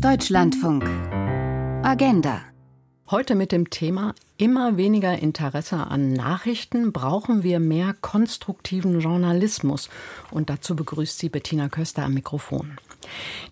Deutschlandfunk. Agenda. Heute mit dem Thema immer weniger Interesse an Nachrichten, brauchen wir mehr konstruktiven Journalismus. Und dazu begrüßt sie Bettina Köster am Mikrofon.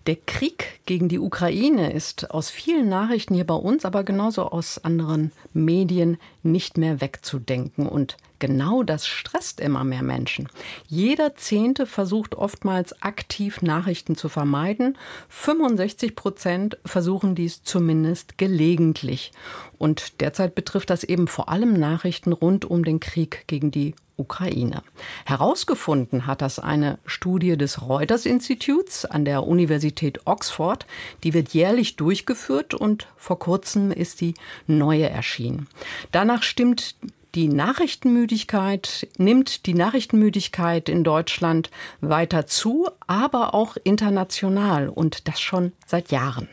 Der Krieg gegen die Ukraine ist aus vielen Nachrichten hier bei uns, aber genauso aus anderen Medien nicht mehr wegzudenken. Und genau das stresst immer mehr Menschen. Jeder Zehnte versucht oftmals aktiv Nachrichten zu vermeiden. 65 Prozent versuchen dies zumindest gelegentlich. Und derzeit betrifft das eben vor allem Nachrichten rund um den Krieg gegen die Ukraine. Herausgefunden hat das eine Studie des Reuters Instituts an der Universität Oxford. Die wird jährlich durchgeführt und vor kurzem ist die neue erschienen. Danach stimmt die Nachrichtenmüdigkeit, nimmt die Nachrichtenmüdigkeit in Deutschland weiter zu, aber auch international und das schon seit Jahren.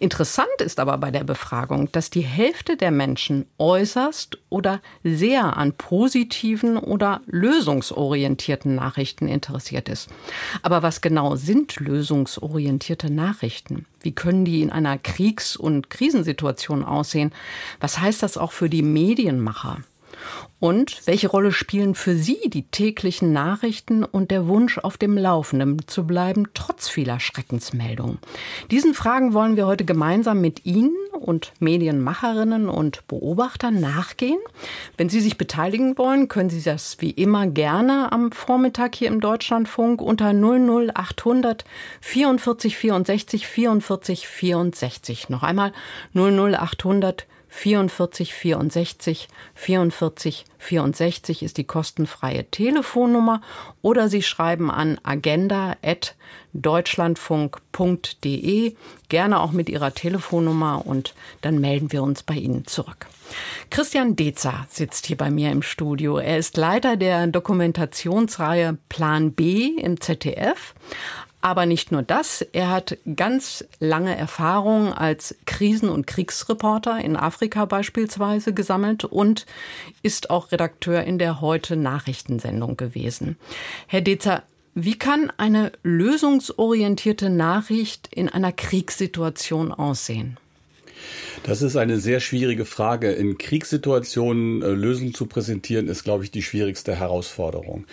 Interessant ist aber bei der Befragung, dass die Hälfte der Menschen äußerst oder sehr an positiven oder lösungsorientierten Nachrichten interessiert ist. Aber was genau sind lösungsorientierte Nachrichten? Wie können die in einer Kriegs- und Krisensituation aussehen? Was heißt das auch für die Medienmacher? Und welche Rolle spielen für Sie die täglichen Nachrichten und der Wunsch, auf dem Laufenden zu bleiben, trotz vieler Schreckensmeldungen? Diesen Fragen wollen wir heute gemeinsam mit Ihnen und Medienmacherinnen und Beobachtern nachgehen. Wenn Sie sich beteiligen wollen, können Sie das wie immer gerne am Vormittag hier im Deutschlandfunk unter 00800 44 64 44 64. Noch einmal 00800 44 64 44 64 ist die kostenfreie Telefonnummer oder Sie schreiben an agenda.deutschlandfunk.de gerne auch mit Ihrer Telefonnummer und dann melden wir uns bei Ihnen zurück. Christian Dezer sitzt hier bei mir im Studio. Er ist Leiter der Dokumentationsreihe Plan B im ZDF. Aber nicht nur das, er hat ganz lange Erfahrung als Krisen- und Kriegsreporter in Afrika beispielsweise gesammelt und ist auch Redakteur in der Heute Nachrichtensendung gewesen. Herr Dezer, wie kann eine lösungsorientierte Nachricht in einer Kriegssituation aussehen? Das ist eine sehr schwierige Frage. In Kriegssituationen äh, Lösungen zu präsentieren, ist, glaube ich, die schwierigste Herausforderung.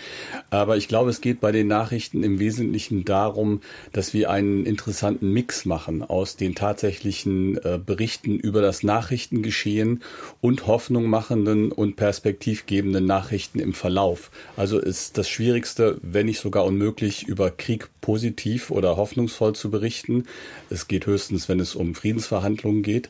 Aber ich glaube, es geht bei den Nachrichten im Wesentlichen darum, dass wir einen interessanten Mix machen aus den tatsächlichen äh, Berichten über das Nachrichtengeschehen und Hoffnung machenden und perspektivgebenden Nachrichten im Verlauf. Also ist das Schwierigste, wenn nicht sogar unmöglich, über Krieg positiv oder hoffnungsvoll zu berichten. Es geht höchstens, wenn es um Friedensverhandlungen geht.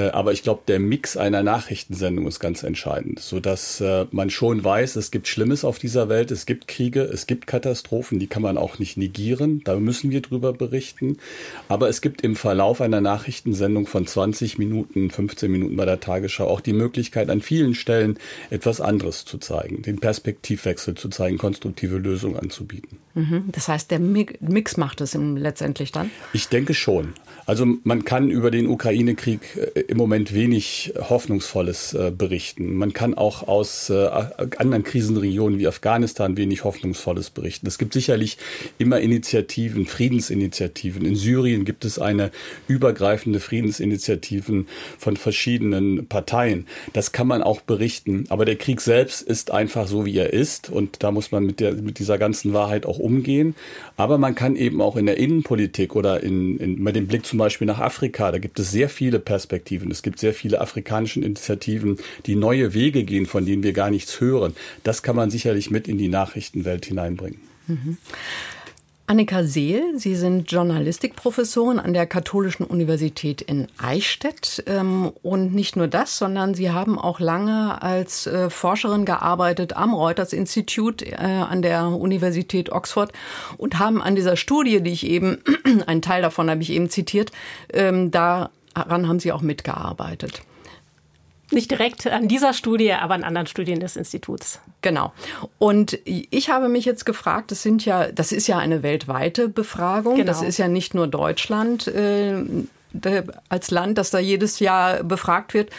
aber ich glaube, der Mix einer Nachrichtensendung ist ganz entscheidend, so dass äh, man schon weiß, es gibt Schlimmes auf dieser Welt, es gibt Kriege, es gibt Katastrophen, die kann man auch nicht negieren, da müssen wir drüber berichten. Aber es gibt im Verlauf einer Nachrichtensendung von 20 Minuten, 15 Minuten bei der Tagesschau auch die Möglichkeit, an vielen Stellen etwas anderes zu zeigen, den Perspektivwechsel zu zeigen, konstruktive Lösungen anzubieten. Mhm. Das heißt, der Mix macht es letztendlich dann? Ich denke schon. Also man kann über den Ukraine-Krieg äh, im Moment wenig Hoffnungsvolles äh, berichten. Man kann auch aus äh, anderen Krisenregionen wie Afghanistan wenig Hoffnungsvolles berichten. Es gibt sicherlich immer Initiativen, Friedensinitiativen. In Syrien gibt es eine übergreifende Friedensinitiativen von verschiedenen Parteien. Das kann man auch berichten. Aber der Krieg selbst ist einfach so, wie er ist. Und da muss man mit, der, mit dieser ganzen Wahrheit auch umgehen. Aber man kann eben auch in der Innenpolitik oder in, in, mit dem Blick zum Beispiel nach Afrika, da gibt es sehr viele Perspektiven. Es gibt sehr viele afrikanische Initiativen, die neue Wege gehen, von denen wir gar nichts hören. Das kann man sicherlich mit in die Nachrichtenwelt hineinbringen. Mhm. Annika Seel, Sie sind Journalistikprofessorin an der Katholischen Universität in Eichstätt. Ähm, und nicht nur das, sondern Sie haben auch lange als äh, Forscherin gearbeitet am Reuters Institut äh, an der Universität Oxford und haben an dieser Studie, die ich eben, einen Teil davon habe ich eben zitiert, ähm, daran haben Sie auch mitgearbeitet. Nicht direkt an dieser Studie, aber an anderen Studien des Instituts. Genau. Und ich habe mich jetzt gefragt, das sind ja, das ist ja eine weltweite Befragung. Genau. Das ist ja nicht nur Deutschland. Äh, als Land, das da jedes Jahr befragt wird.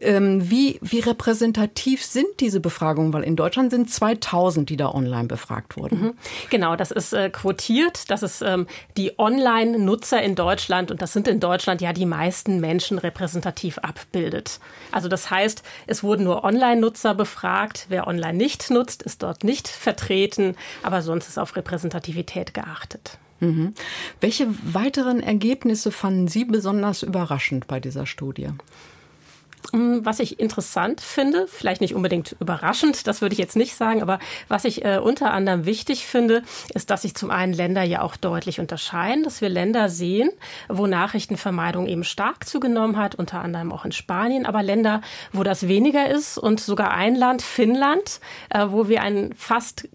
Ähm, wie, wie repräsentativ sind diese Befragungen? Weil in Deutschland sind 2000, die da online befragt wurden. Mhm. Genau, das ist äh, quotiert. Das ist ähm, die Online-Nutzer in Deutschland und das sind in Deutschland ja die meisten Menschen repräsentativ abbildet. Also das heißt, es wurden nur Online-Nutzer befragt. Wer online nicht nutzt, ist dort nicht vertreten, aber sonst ist auf Repräsentativität geachtet. Mhm. Welche weiteren Ergebnisse fanden Sie besonders überraschend bei dieser Studie? Mm, was ich interessant finde, vielleicht nicht unbedingt überraschend, das würde ich jetzt nicht sagen, aber was ich äh, unter anderem wichtig finde, ist, dass sich zum einen Länder ja auch deutlich unterscheiden, dass wir Länder sehen, wo Nachrichtenvermeidung eben stark zugenommen hat, unter anderem auch in Spanien, aber Länder, wo das weniger ist und sogar ein Land, Finnland, äh, wo wir einen fast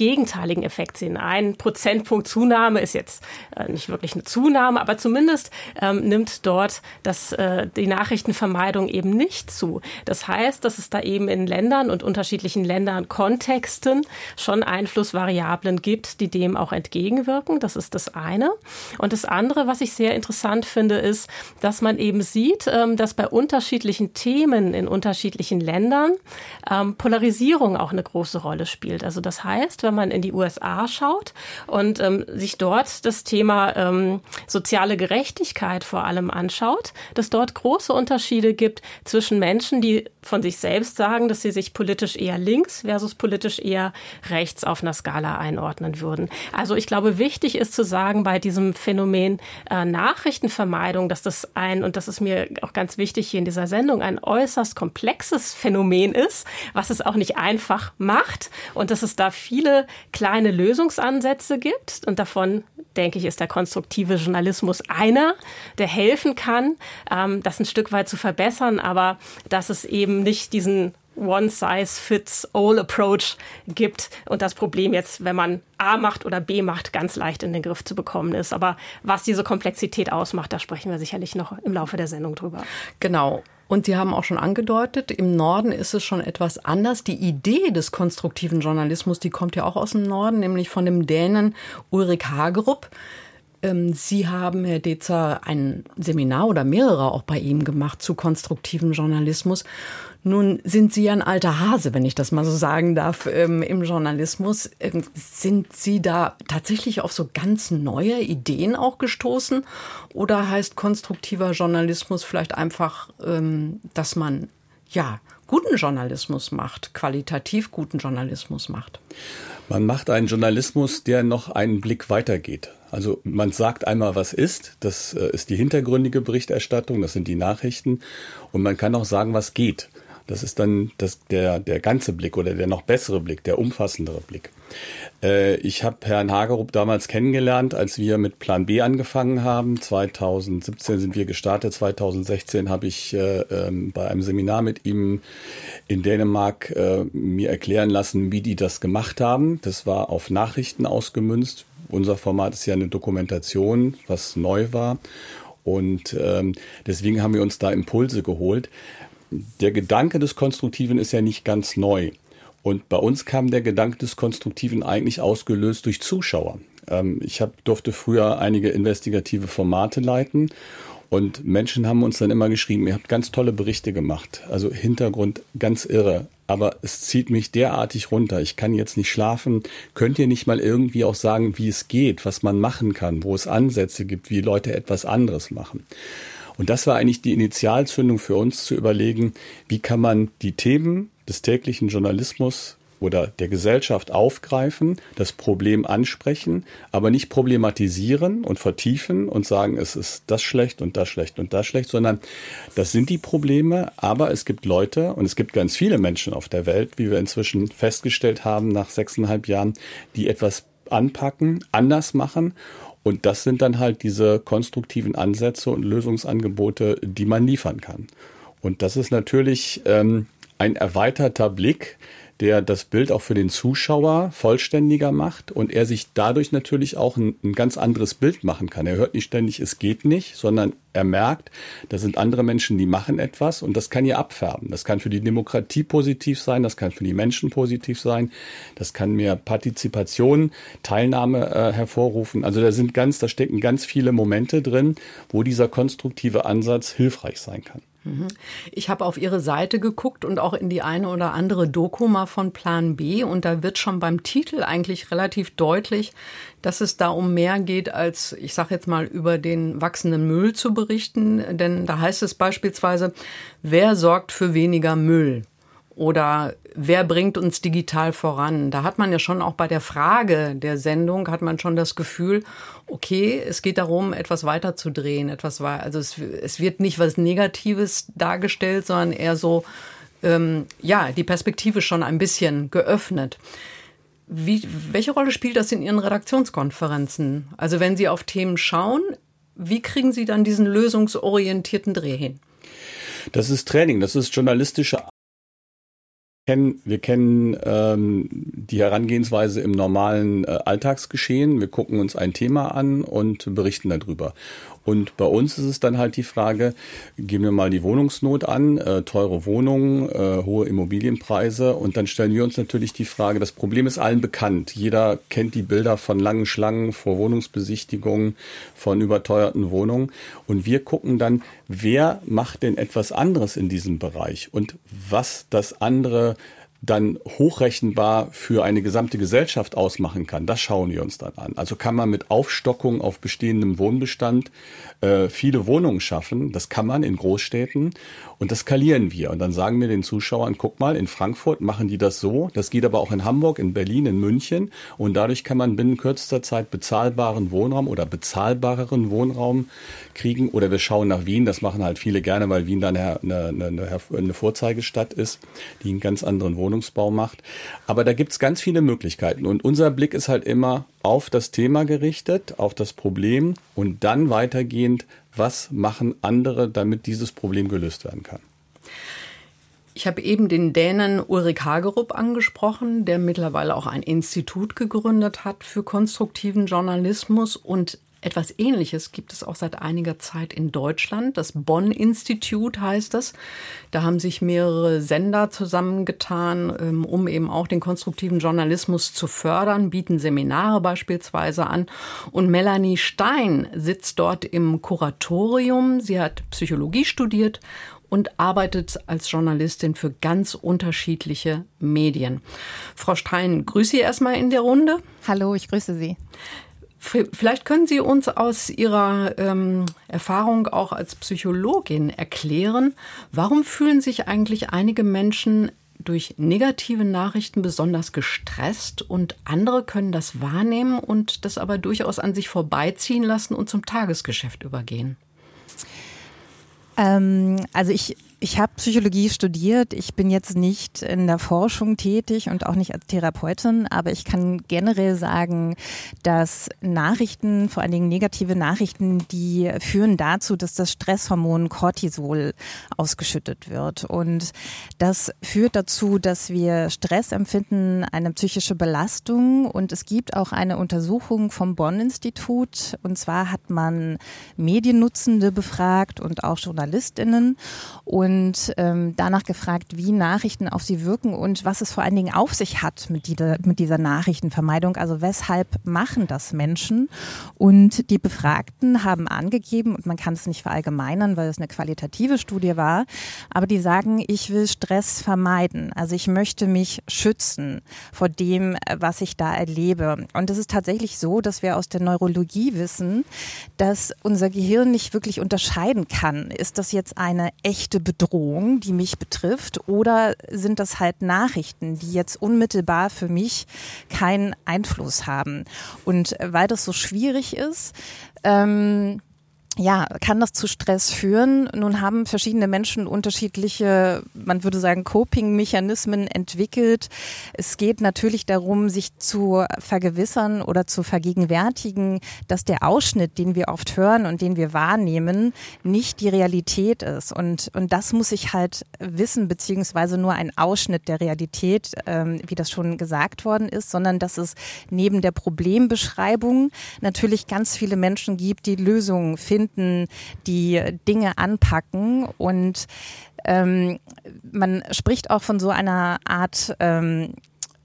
gegenteiligen Effekt sehen. Ein Prozentpunkt Zunahme ist jetzt äh, nicht wirklich eine Zunahme, aber zumindest ähm, nimmt dort das, äh, die Nachrichtenvermeidung eben nicht zu. Das heißt, dass es da eben in Ländern und unterschiedlichen Ländern Kontexten schon Einflussvariablen gibt, die dem auch entgegenwirken. Das ist das eine. Und das andere, was ich sehr interessant finde, ist, dass man eben sieht, ähm, dass bei unterschiedlichen Themen in unterschiedlichen Ländern ähm, Polarisierung auch eine große Rolle spielt. Also das heißt, wenn man in die USA schaut und ähm, sich dort das Thema ähm, soziale Gerechtigkeit vor allem anschaut, dass dort große Unterschiede gibt zwischen Menschen, die von sich selbst sagen, dass sie sich politisch eher links versus politisch eher rechts auf einer Skala einordnen würden. Also ich glaube, wichtig ist zu sagen bei diesem Phänomen äh, Nachrichtenvermeidung, dass das ein, und das ist mir auch ganz wichtig hier in dieser Sendung, ein äußerst komplexes Phänomen ist, was es auch nicht einfach macht und dass es da viele kleine Lösungsansätze gibt. Und davon, denke ich, ist der konstruktive Journalismus einer, der helfen kann, ähm, das ein Stück weit zu verbessern, aber dass es eben eben nicht diesen One-Size-Fits-All-Approach gibt und das Problem jetzt, wenn man A macht oder B macht, ganz leicht in den Griff zu bekommen ist. Aber was diese Komplexität ausmacht, da sprechen wir sicherlich noch im Laufe der Sendung drüber. Genau. Und Sie haben auch schon angedeutet, im Norden ist es schon etwas anders. Die Idee des konstruktiven Journalismus, die kommt ja auch aus dem Norden, nämlich von dem Dänen Ulrich Hagerup. Ähm, Sie haben, Herr Dezer, ein Seminar oder mehrere auch bei ihm gemacht zu konstruktivem Journalismus. Nun sind Sie ein alter Hase, wenn ich das mal so sagen darf, ähm, im Journalismus. Ähm, sind Sie da tatsächlich auf so ganz neue Ideen auch gestoßen? Oder heißt konstruktiver Journalismus vielleicht einfach, dass man, ja, guten Journalismus macht, qualitativ guten Journalismus macht? Man macht einen Journalismus, der noch einen Blick weitergeht. Also man sagt einmal, was ist. Das äh, ist die hintergründige Berichterstattung, das sind die Nachrichten. Und man kann auch sagen, was geht. Das ist dann das, der, der ganze Blick oder der noch bessere Blick, der umfassendere Blick. Äh, ich habe Herrn Hagerup damals kennengelernt, als wir mit Plan B angefangen haben. 2017 sind wir gestartet, 2016 habe ich äh, ähm, bei einem Seminar mit ihm in Dänemark äh, mir erklären lassen, wie die das gemacht haben. Das war auf Nachrichten ausgemünzt. Unser Format ist ja eine Dokumentation, was neu war. Und ähm, deswegen haben wir uns da Impulse geholt. Der Gedanke des Konstruktiven ist ja nicht ganz neu. Und bei uns kam der Gedanke des Konstruktiven eigentlich ausgelöst durch Zuschauer. Ähm, ich hab, durfte früher einige investigative Formate leiten und Menschen haben uns dann immer geschrieben, ihr habt ganz tolle Berichte gemacht. Also Hintergrund ganz irre. Aber es zieht mich derartig runter. Ich kann jetzt nicht schlafen. Könnt ihr nicht mal irgendwie auch sagen, wie es geht, was man machen kann, wo es Ansätze gibt, wie Leute etwas anderes machen? Und das war eigentlich die Initialzündung für uns zu überlegen, wie kann man die Themen des täglichen Journalismus oder der Gesellschaft aufgreifen, das Problem ansprechen, aber nicht problematisieren und vertiefen und sagen, es ist das schlecht und das schlecht und das schlecht, sondern das sind die Probleme, aber es gibt Leute und es gibt ganz viele Menschen auf der Welt, wie wir inzwischen festgestellt haben nach sechseinhalb Jahren, die etwas anpacken, anders machen und das sind dann halt diese konstruktiven Ansätze und Lösungsangebote, die man liefern kann. Und das ist natürlich ähm, ein erweiterter Blick, der das Bild auch für den Zuschauer vollständiger macht und er sich dadurch natürlich auch ein, ein ganz anderes Bild machen kann. Er hört nicht ständig, es geht nicht, sondern er merkt, da sind andere Menschen, die machen etwas und das kann hier abfärben. Das kann für die Demokratie positiv sein, das kann für die Menschen positiv sein, das kann mehr Partizipation, Teilnahme äh, hervorrufen. Also da sind ganz, da stecken ganz viele Momente drin, wo dieser konstruktive Ansatz hilfreich sein kann. Mhm. Ich habe auf Ihre Seite geguckt und auch in die eine oder andere Doku mal von Plan B und da wird schon beim Titel eigentlich relativ deutlich, dass es da um mehr geht, als ich sage jetzt mal über den wachsenden Müll zu berichten. Denn da heißt es beispielsweise, wer sorgt für weniger Müll? Oder wer bringt uns digital voran? Da hat man ja schon auch bei der Frage der Sendung hat man schon das Gefühl, okay, es geht darum, etwas weiterzudrehen, etwas also es, es wird nicht was Negatives dargestellt, sondern eher so, ähm, ja, die Perspektive schon ein bisschen geöffnet. Wie, welche Rolle spielt das in Ihren Redaktionskonferenzen? Also wenn Sie auf Themen schauen, wie kriegen Sie dann diesen lösungsorientierten Dreh hin? Das ist Training, das ist journalistische kennen, wir kennen ähm, die Herangehensweise im normalen äh, Alltagsgeschehen. Wir gucken uns ein Thema an und berichten darüber. Und bei uns ist es dann halt die Frage, gehen wir mal die Wohnungsnot an, äh, teure Wohnungen, äh, hohe Immobilienpreise. Und dann stellen wir uns natürlich die Frage, das Problem ist allen bekannt. Jeder kennt die Bilder von langen Schlangen vor Wohnungsbesichtigungen, von überteuerten Wohnungen. Und wir gucken dann, wer macht denn etwas anderes in diesem Bereich? Und was das andere dann hochrechenbar für eine gesamte Gesellschaft ausmachen kann, das schauen wir uns dann an. Also kann man mit Aufstockung auf bestehendem Wohnbestand äh, viele Wohnungen schaffen. Das kann man in Großstädten und das skalieren wir. Und dann sagen wir den Zuschauern, guck mal, in Frankfurt machen die das so. Das geht aber auch in Hamburg, in Berlin, in München. Und dadurch kann man binnen kürzester Zeit bezahlbaren Wohnraum oder bezahlbareren Wohnraum kriegen. Oder wir schauen nach Wien. Das machen halt viele gerne, weil Wien dann eine, eine, eine, Vorzeigestadt ist, die einen ganz anderen Wohnungsbau macht. Aber da gibt's ganz viele Möglichkeiten. Und unser Blick ist halt immer auf das Thema gerichtet, auf das Problem und dann weitergehend was machen andere, damit dieses Problem gelöst werden kann? Ich habe eben den Dänen Ulrik Hagerup angesprochen, der mittlerweile auch ein Institut gegründet hat für konstruktiven Journalismus und etwas Ähnliches gibt es auch seit einiger Zeit in Deutschland. Das Bonn-Institut heißt es. Da haben sich mehrere Sender zusammengetan, ähm, um eben auch den konstruktiven Journalismus zu fördern, bieten Seminare beispielsweise an. Und Melanie Stein sitzt dort im Kuratorium. Sie hat Psychologie studiert und arbeitet als Journalistin für ganz unterschiedliche Medien. Frau Stein, grüße Sie erstmal in der Runde. Hallo, ich grüße Sie. Vielleicht können Sie uns aus Ihrer ähm, Erfahrung auch als Psychologin erklären, warum fühlen sich eigentlich einige Menschen durch negative Nachrichten besonders gestresst und andere können das wahrnehmen und das aber durchaus an sich vorbeiziehen lassen und zum Tagesgeschäft übergehen? Ähm, also ich ich habe Psychologie studiert. Ich bin jetzt nicht in der Forschung tätig und auch nicht als Therapeutin, aber ich kann generell sagen, dass Nachrichten, vor allen Dingen negative Nachrichten, die führen dazu, dass das Stresshormon Cortisol ausgeschüttet wird. Und das führt dazu, dass wir Stress empfinden, eine psychische Belastung. Und es gibt auch eine Untersuchung vom Bonn-Institut. Und zwar hat man Mediennutzende befragt und auch JournalistInnen. Und und ähm, danach gefragt, wie Nachrichten auf sie wirken und was es vor allen Dingen auf sich hat mit dieser, mit dieser Nachrichtenvermeidung. Also weshalb machen das Menschen? Und die Befragten haben angegeben, und man kann es nicht verallgemeinern, weil es eine qualitative Studie war, aber die sagen, ich will Stress vermeiden. Also ich möchte mich schützen vor dem, was ich da erlebe. Und es ist tatsächlich so, dass wir aus der Neurologie wissen, dass unser Gehirn nicht wirklich unterscheiden kann. Ist das jetzt eine echte Bedrohung? Bedrohung, die mich betrifft, oder sind das halt Nachrichten, die jetzt unmittelbar für mich keinen Einfluss haben? Und weil das so schwierig ist, ähm, ja, kann das zu Stress führen? Nun haben verschiedene Menschen unterschiedliche, man würde sagen, Coping-Mechanismen entwickelt. Es geht natürlich darum, sich zu vergewissern oder zu vergegenwärtigen, dass der Ausschnitt, den wir oft hören und den wir wahrnehmen, nicht die Realität ist. Und, und das muss ich halt wissen, beziehungsweise nur ein Ausschnitt der Realität, ähm, wie das schon gesagt worden ist, sondern dass es neben der Problembeschreibung natürlich ganz viele Menschen gibt, die Lösungen finden finden, die Dinge anpacken und ähm, man spricht auch von so einer Art ähm,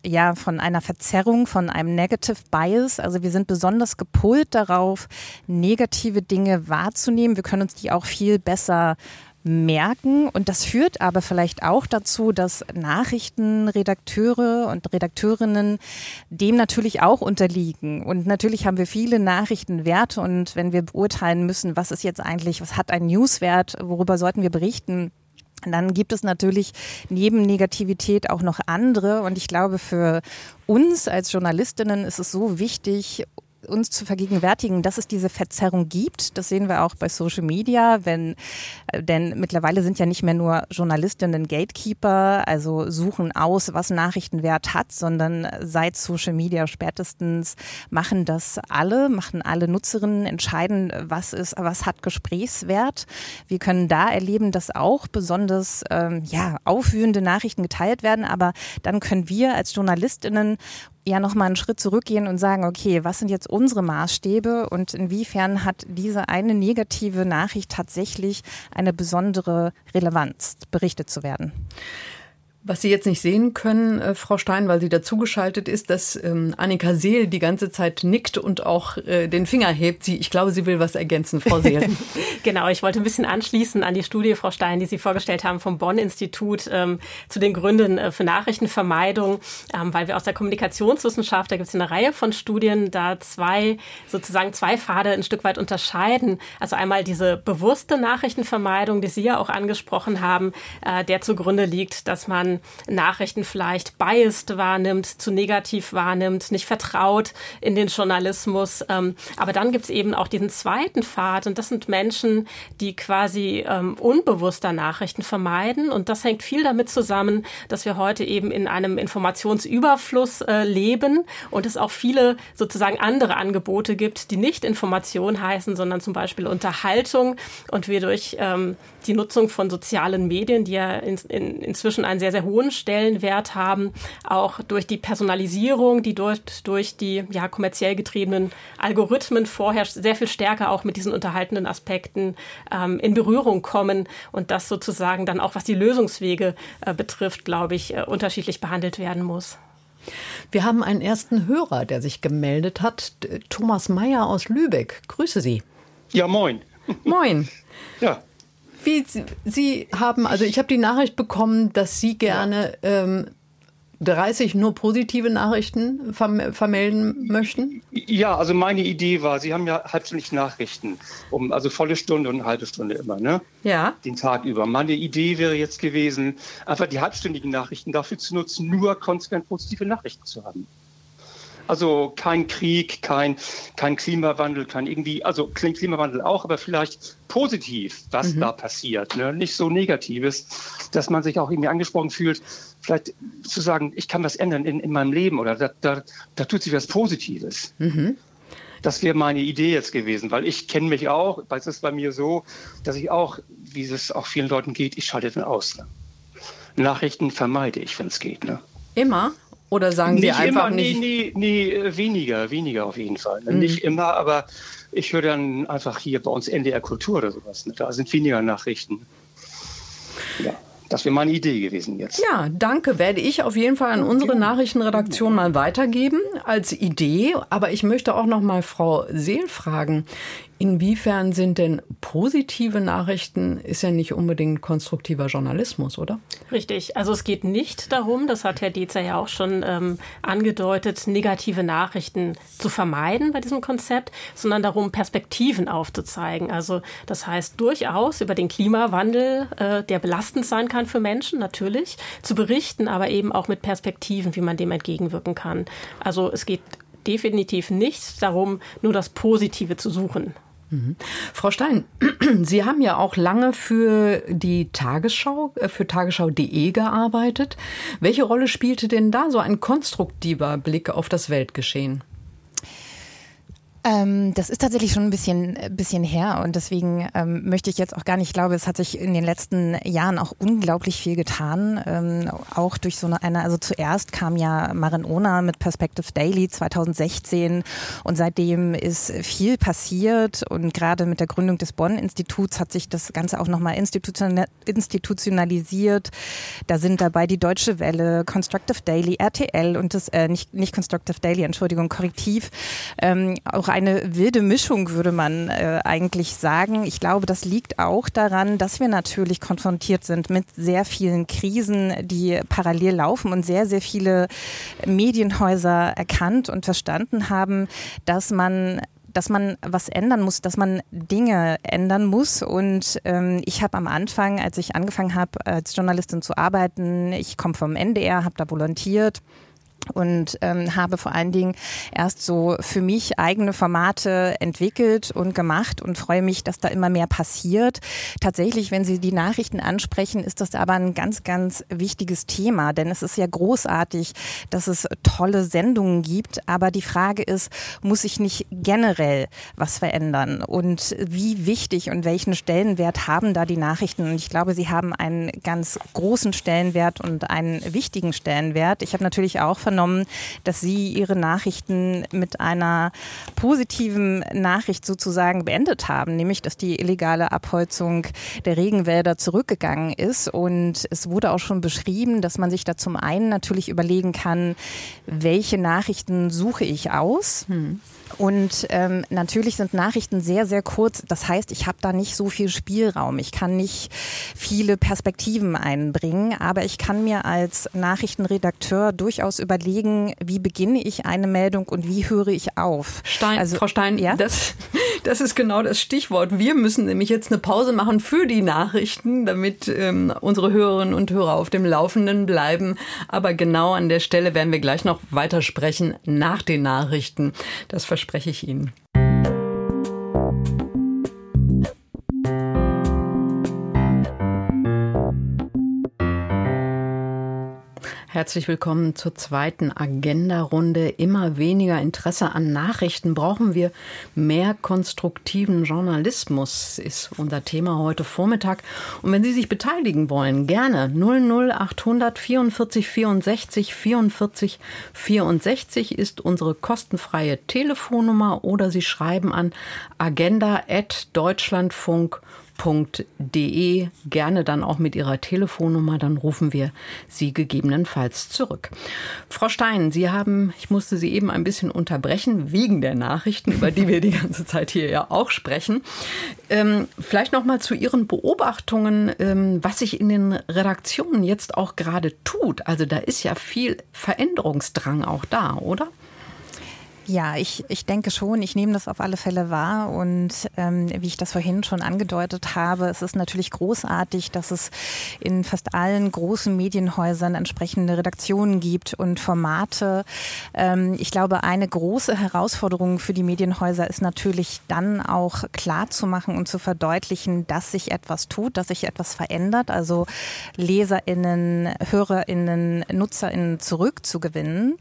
ja, von einer Verzerrung, von einem Negative Bias. Also wir sind besonders gepolt darauf, negative Dinge wahrzunehmen. Wir können uns die auch viel besser merken. Und das führt aber vielleicht auch dazu, dass Nachrichtenredakteure und Redakteurinnen dem natürlich auch unterliegen. Und natürlich haben wir viele Nachrichtenwerte. Und wenn wir beurteilen müssen, was ist jetzt eigentlich, was hat ein Newswert, worüber sollten wir berichten, dann gibt es natürlich neben Negativität auch noch andere. Und ich glaube, für uns als Journalistinnen ist es so wichtig, uns zu vergegenwärtigen, dass es diese Verzerrung gibt. Das sehen wir auch bei Social Media, wenn, äh, denn mittlerweile sind ja nicht mehr nur Journalistinnen Gatekeeper, also suchen aus, was Nachrichtenwert hat, sondern seit Social Media spätestens machen das alle, machen alle Nutzerinnen, entscheiden, was ist, was hat Gesprächswert. Wir können da erleben, dass auch besonders ähm, ja, aufwühlende Nachrichten geteilt werden, aber dann können wir als Journalistinnen ja nochmal einen Schritt zurückgehen und sagen, okay, was sind jetzt unsere Maßstäbe und inwiefern hat diese eine negative Nachricht tatsächlich eine besondere Relevanz, berichtet zu werden? Was Sie jetzt nicht sehen können, äh, Frau Stein, weil sie dazugeschaltet ist, dass ähm, Annika Seel die ganze Zeit nickt und auch äh, den Finger hebt. Sie, ich glaube, sie will was ergänzen, Frau Seel. genau, ich wollte ein bisschen anschließen an die Studie, Frau Stein, die Sie vorgestellt haben vom Bonn-Institut ähm, zu den Gründen äh, für Nachrichtenvermeidung, ähm, weil wir aus der Kommunikationswissenschaft, da gibt es eine Reihe von Studien, da zwei, sozusagen zwei Pfade ein Stück weit unterscheiden. Also einmal diese bewusste Nachrichtenvermeidung, die Sie ja auch angesprochen haben, äh, der zugrunde liegt, dass man Nachrichten vielleicht biased wahrnimmt, zu negativ wahrnimmt, nicht vertraut in den Journalismus. Ähm, aber dann gibt es eben auch diesen zweiten Pfad und das sind Menschen, die quasi ähm, unbewusster Nachrichten vermeiden. Und das hängt viel damit zusammen, dass wir heute eben in einem Informationsüberfluss äh, leben und es auch viele sozusagen andere Angebote gibt, die nicht Information heißen, sondern zum Beispiel Unterhaltung und wir durch ähm, die Nutzung von sozialen Medien, die ja in, in, inzwischen einen sehr, sehr hohen Stellenwert haben, auch durch die Personalisierung, die durch, durch die ja, kommerziell getriebenen Algorithmen vorher sehr viel stärker auch mit diesen unterhaltenden Aspekten ähm, in Berührung kommen und das sozusagen dann auch, was die Lösungswege äh, betrifft, glaube ich, äh, unterschiedlich behandelt werden muss. Wir haben einen ersten Hörer, der sich gemeldet hat. Thomas Meyer aus Lübeck. Grüße Sie. Ja, moin. Moin. Ja. Wie Sie haben, also ich habe die Nachricht bekommen, dass Sie gerne ähm, 30 nur positive Nachrichten vermelden möchten? Ja, also meine Idee war, Sie haben ja halbstündig Nachrichten, um, also volle Stunde und eine halbe Stunde immer, ne? Ja. Den Tag über. Meine Idee wäre jetzt gewesen, einfach die halbstündigen Nachrichten dafür zu nutzen, nur konsequent positive Nachrichten zu haben. Also kein Krieg, kein, kein Klimawandel, kein irgendwie, also Klimawandel auch, aber vielleicht positiv, was mhm. da passiert. Ne? Nicht so Negatives, dass man sich auch irgendwie angesprochen fühlt, vielleicht zu sagen, ich kann was ändern in, in meinem Leben oder da, da, da tut sich was Positives. Mhm. Das wäre meine Idee jetzt gewesen, weil ich kenne mich auch, weil es ist bei mir so, dass ich auch, wie es auch vielen Leuten geht, ich schalte dann aus. Ne? Nachrichten vermeide ich, wenn es geht. Ne? Immer? Oder sagen Sie einfach immer, nicht? Nee, nee, nee, weniger, weniger auf jeden Fall. Mhm. Nicht immer, aber ich höre dann einfach hier bei uns NDR Kultur oder sowas. Ne? Da sind weniger Nachrichten. Ja. Das wäre meine Idee gewesen jetzt. Ja, danke. Werde ich auf jeden Fall an unsere Nachrichtenredaktion mal weitergeben als Idee. Aber ich möchte auch noch mal Frau Seel fragen. Inwiefern sind denn positive Nachrichten, ist ja nicht unbedingt konstruktiver Journalismus, oder? Richtig. Also es geht nicht darum, das hat Herr Dezer ja auch schon ähm, angedeutet, negative Nachrichten zu vermeiden bei diesem Konzept, sondern darum, Perspektiven aufzuzeigen. Also das heißt durchaus über den Klimawandel, äh, der belastend sein kann für Menschen, natürlich, zu berichten, aber eben auch mit Perspektiven, wie man dem entgegenwirken kann. Also es geht definitiv nicht darum, nur das Positive zu suchen. Mhm. Frau Stein, Sie haben ja auch lange für die Tagesschau, äh, für tagesschau.de gearbeitet. Welche Rolle spielte denn da so ein konstruktiver Blick auf das Weltgeschehen? Ähm, das ist tatsächlich schon ein bisschen, bisschen her und deswegen ähm, möchte ich jetzt auch gar nicht, ich glaube, es hat sich in den letzten Jahren auch unglaublich viel getan, ähm, auch durch so eine, also zuerst kam ja Marin Ona mit Perspective Daily 2016 und seitdem ist viel passiert und gerade mit der Gründung des Bonn-Instituts hat sich das Ganze auch nochmal institutionalisiert. Da sind dabei die Deutsche Welle, Constructive Daily, RTL und das, äh, nicht, nicht Constructive Daily, Entschuldigung, Korrektiv, ähm, auch eine wilde Mischung, würde man äh, eigentlich sagen. Ich glaube, das liegt auch daran, dass wir natürlich konfrontiert sind mit sehr vielen Krisen, die parallel laufen und sehr, sehr viele Medienhäuser erkannt und verstanden haben, dass man dass man was ändern muss, dass man Dinge ändern muss. Und ähm, ich habe am Anfang, als ich angefangen habe, als Journalistin zu arbeiten, ich komme vom NDR, habe da volontiert und ähm, habe vor allen Dingen erst so für mich eigene Formate entwickelt und gemacht und freue mich, dass da immer mehr passiert. Tatsächlich, wenn Sie die Nachrichten ansprechen, ist das aber ein ganz, ganz wichtiges Thema, denn es ist ja großartig, dass es tolle Sendungen gibt, aber die Frage ist, muss ich nicht generell was verändern und wie wichtig und welchen Stellenwert haben da die Nachrichten? Und ich glaube, sie haben einen ganz großen Stellenwert und einen wichtigen Stellenwert. Ich habe natürlich auch von wahrgenommen, dass Sie Ihre Nachrichten mit einer positiven Nachricht sozusagen beendet haben, nämlich dass die illegale Abholzung der Regenwälder zurückgegangen ist. Und es wurde auch schon beschrieben, dass man sich da zum einen natürlich überlegen kann, welche Nachrichten suche ich aus. Hm. Und ähm, natürlich sind Nachrichten sehr, sehr kurz. Das heißt, ich habe da nicht so viel Spielraum. Ich kann nicht viele Perspektiven einbringen, aber ich kann mir als Nachrichtenredakteur durchaus überlegen, wie beginne ich eine Meldung und wie höre ich auf. Stein, also, Frau Stein, ja? das, das ist genau das Stichwort. Wir müssen nämlich jetzt eine Pause machen für die Nachrichten, damit ähm, unsere Hörerinnen und Hörer auf dem Laufenden bleiben. Aber genau an der Stelle werden wir gleich noch weitersprechen nach den Nachrichten. Das verspreche ich Ihnen. Herzlich willkommen zur zweiten Agenda-Runde. Immer weniger Interesse an Nachrichten. Brauchen wir mehr konstruktiven Journalismus, ist unser Thema heute Vormittag. Und wenn Sie sich beteiligen wollen, gerne 00800 44 64 44 64 ist unsere kostenfreie Telefonnummer oder Sie schreiben an agenda.deutschlandfunk.de www.ftf.de gerne dann auch mit Ihrer Telefonnummer, dann rufen wir Sie gegebenenfalls zurück. Frau Stein, Sie haben, ich musste Sie eben ein bisschen unterbrechen wegen der Nachrichten, über die wir die ganze Zeit hier ja auch sprechen. Ähm, vielleicht noch mal zu Ihren Beobachtungen, ähm, was sich in den Redaktionen jetzt auch gerade tut. Also da ist ja viel Veränderungsdrang auch da, oder? Ja, ich, ich denke schon, ich nehme das auf alle Fälle wahr und ähm, wie ich das vorhin schon angedeutet habe, es ist natürlich großartig, dass es in fast allen großen Medienhäusern entsprechende Redaktionen gibt und Formate. Ähm, ich glaube, eine große Herausforderung für die Medienhäuser ist natürlich dann auch klar zu machen und zu verdeutlichen, dass sich etwas tut, dass sich etwas verändert, also LeserInnen, HörerInnen, NutzerInnen zurückzugewinnen.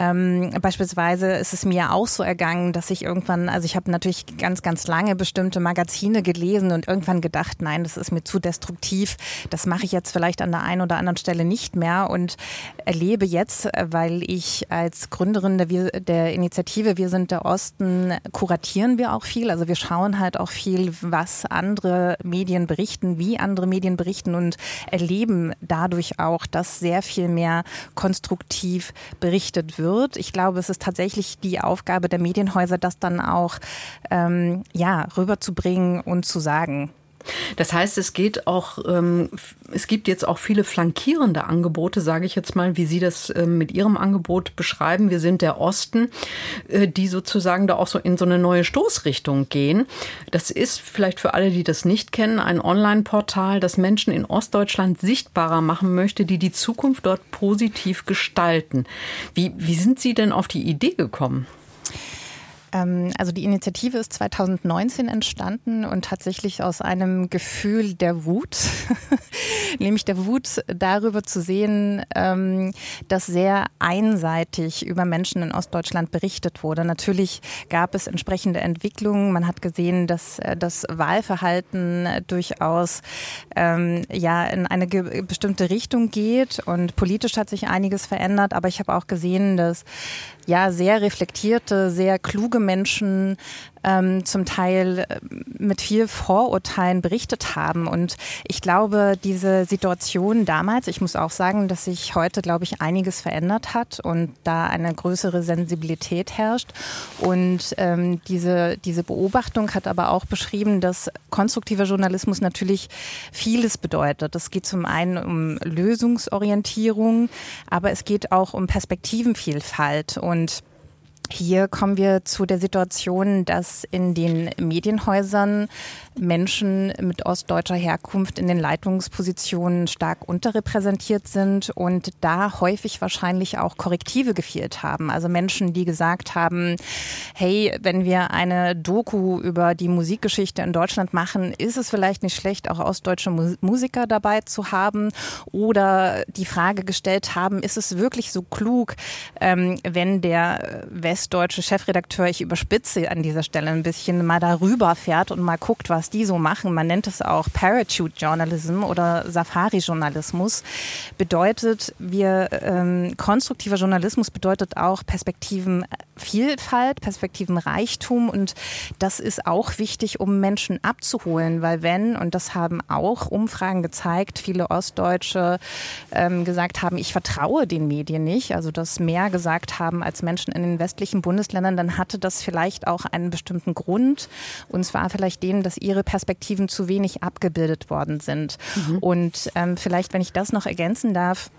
Ähm, beispielsweise ist es es mir auch so ergangen, dass ich irgendwann, also ich habe natürlich ganz, ganz lange bestimmte Magazine gelesen und irgendwann gedacht, nein, das ist mir zu destruktiv, das mache ich jetzt vielleicht an der einen oder anderen Stelle nicht mehr und erlebe jetzt, weil ich als Gründerin der, der Initiative Wir sind der Osten kuratieren wir auch viel, also wir schauen halt auch viel, was andere Medien berichten, wie andere Medien berichten und erleben dadurch auch, dass sehr viel mehr konstruktiv berichtet wird. Ich glaube, es ist tatsächlich die die Aufgabe der Medienhäuser, das dann auch ähm, ja, rüberzubringen und zu sagen. Das heißt, es geht auch, ähm, es gibt jetzt auch viele flankierende Angebote, sage ich jetzt mal, wie Sie das äh, mit Ihrem Angebot beschreiben. Wir sind der Osten, äh, die sozusagen da auch so in so eine neue Stoßrichtung gehen. Das ist vielleicht für alle, die das nicht kennen, ein Online-Portal, das Menschen in Ostdeutschland sichtbarer machen möchte, die die Zukunft dort positiv gestalten. Wie, wie sind Sie denn auf die Idee gekommen? Ähm, also die Initiative ist 2019 entstanden und tatsächlich aus einem Gefühl der Wut, nämlich der Wut darüber zu sehen, ähm, dass sehr einseitig über Menschen in Ostdeutschland berichtet wurde. Natürlich gab es entsprechende Entwicklungen. Man hat gesehen, dass äh, das Wahlverhalten durchaus ähm, ja in eine bestimmte Richtung geht und politisch hat sich einiges verändert. Aber ich habe auch gesehen, dass ja sehr reflektierte, sehr kluge Menschen ähm, zum Teil äh, mit viel Vorurteilen berichtet haben. Und ich glaube, diese Situation damals, ich muss auch sagen, dass sich heute, glaube ich, einiges verändert hat und da eine größere Sensibilität herrscht. Und ähm, diese, diese Beobachtung hat aber auch beschrieben, dass konstruktiver Journalismus natürlich vieles bedeutet. Es geht zum einen um Lösungsorientierung, aber es geht auch um Perspektivenvielfalt und hier kommen wir zu der Situation, dass in den Medienhäusern Menschen mit ostdeutscher Herkunft in den Leitungspositionen stark unterrepräsentiert sind und da häufig wahrscheinlich auch Korrektive gefehlt haben. Also Menschen, die gesagt haben, hey, wenn wir eine Doku über die Musikgeschichte in Deutschland machen, ist es vielleicht nicht schlecht, auch ostdeutsche Musiker dabei zu haben oder die Frage gestellt haben, ist es wirklich so klug, ähm, wenn der westdeutsche Chefredakteur, ich überspitze an dieser Stelle ein bisschen, mal darüber fährt und mal guckt, was die so machen, man nennt es auch Parachute Journalism oder Safari Journalismus, bedeutet, wir ähm, konstruktiver Journalismus bedeutet auch Perspektivenvielfalt, Perspektivenreichtum und das ist auch wichtig, um Menschen abzuholen, weil wenn, und das haben auch Umfragen gezeigt, viele Ostdeutsche ähm, gesagt haben, ich vertraue den Medien nicht, also das mehr gesagt haben als Menschen in den westlichen Bundesländern, dann hatte das vielleicht auch einen bestimmten Grund und zwar vielleicht den, dass ihre Perspektiven zu wenig abgebildet worden sind. Mhm. Und ähm, vielleicht, wenn ich das noch ergänzen darf,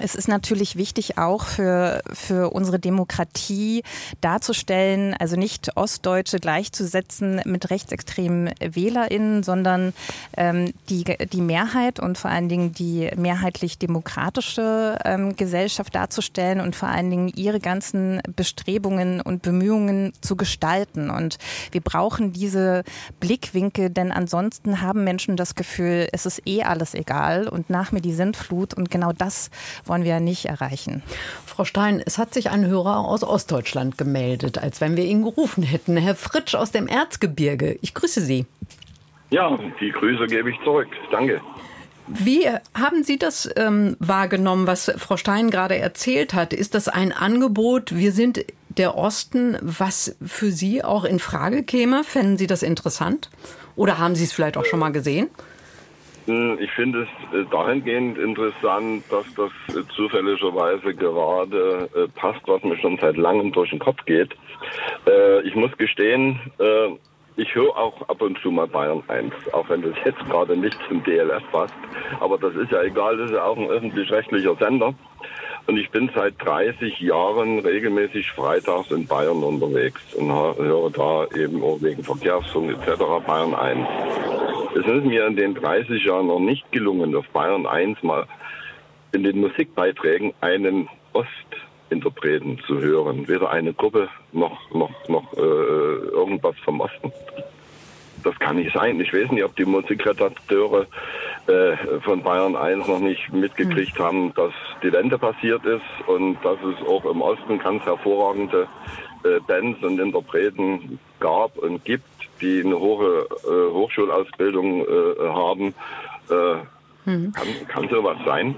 es ist natürlich wichtig auch für, für unsere Demokratie darzustellen, also nicht Ostdeutsche gleichzusetzen mit rechtsextremen WählerInnen, sondern ähm, die, die Mehrheit und vor allen Dingen die mehrheitlich demokratische ähm, Gesellschaft darzustellen und vor allen Dingen ihre ganzen Bestrebungen und Bemühungen zu gestalten. Und wir brauchen diese Blickwinkel, denn ansonsten haben Menschen das Gefühl, es ist eh alles egal und nach mir die Sintflut und genau das wollen wir nicht erreichen. Frau Stein, es hat sich ein Hörer aus Ostdeutschland gemeldet, als wenn wir ihn gerufen hätten. Herr Fritsch aus dem Erzgebirge. Ich grüße Sie. Ja, die Grüße gebe ich zurück. Danke. Wie haben Sie das ähm, wahrgenommen, was Frau Stein gerade erzählt hat? Ist das ein Angebot, wir sind der Osten, was für Sie auch in Frage käme? Fänden Sie das interessant? Oder haben Sie es vielleicht auch schon mal gesehen? Hm, ich finde es äh, dahingehend interessant, dass das äh, zufälligerweise gerade äh, passt, was mir schon seit langem durch den Kopf geht. Ich muss gestehen, ich höre auch ab und zu mal Bayern 1, auch wenn das jetzt gerade nicht zum DLF passt. Aber das ist ja egal, das ist ja auch ein öffentlich-rechtlicher Sender. Und ich bin seit 30 Jahren regelmäßig freitags in Bayern unterwegs und höre da eben auch wegen Verkehrsfunk etc. Bayern 1. Es ist mir in den 30 Jahren noch nicht gelungen, auf Bayern 1 mal in den Musikbeiträgen einen Ostinterpreten zu hören. Weder eine Gruppe noch, noch, noch äh, irgendwas vom Osten. Das kann nicht sein. Ich weiß nicht, ob die Musikredakteure äh, von Bayern 1 noch nicht mitgekriegt hm. haben, dass die Wende passiert ist und dass es auch im Osten ganz hervorragende äh, Bands und Interpreten gab und gibt, die eine hohe äh, Hochschulausbildung äh, haben. Äh, hm. Kann, kann sowas sein?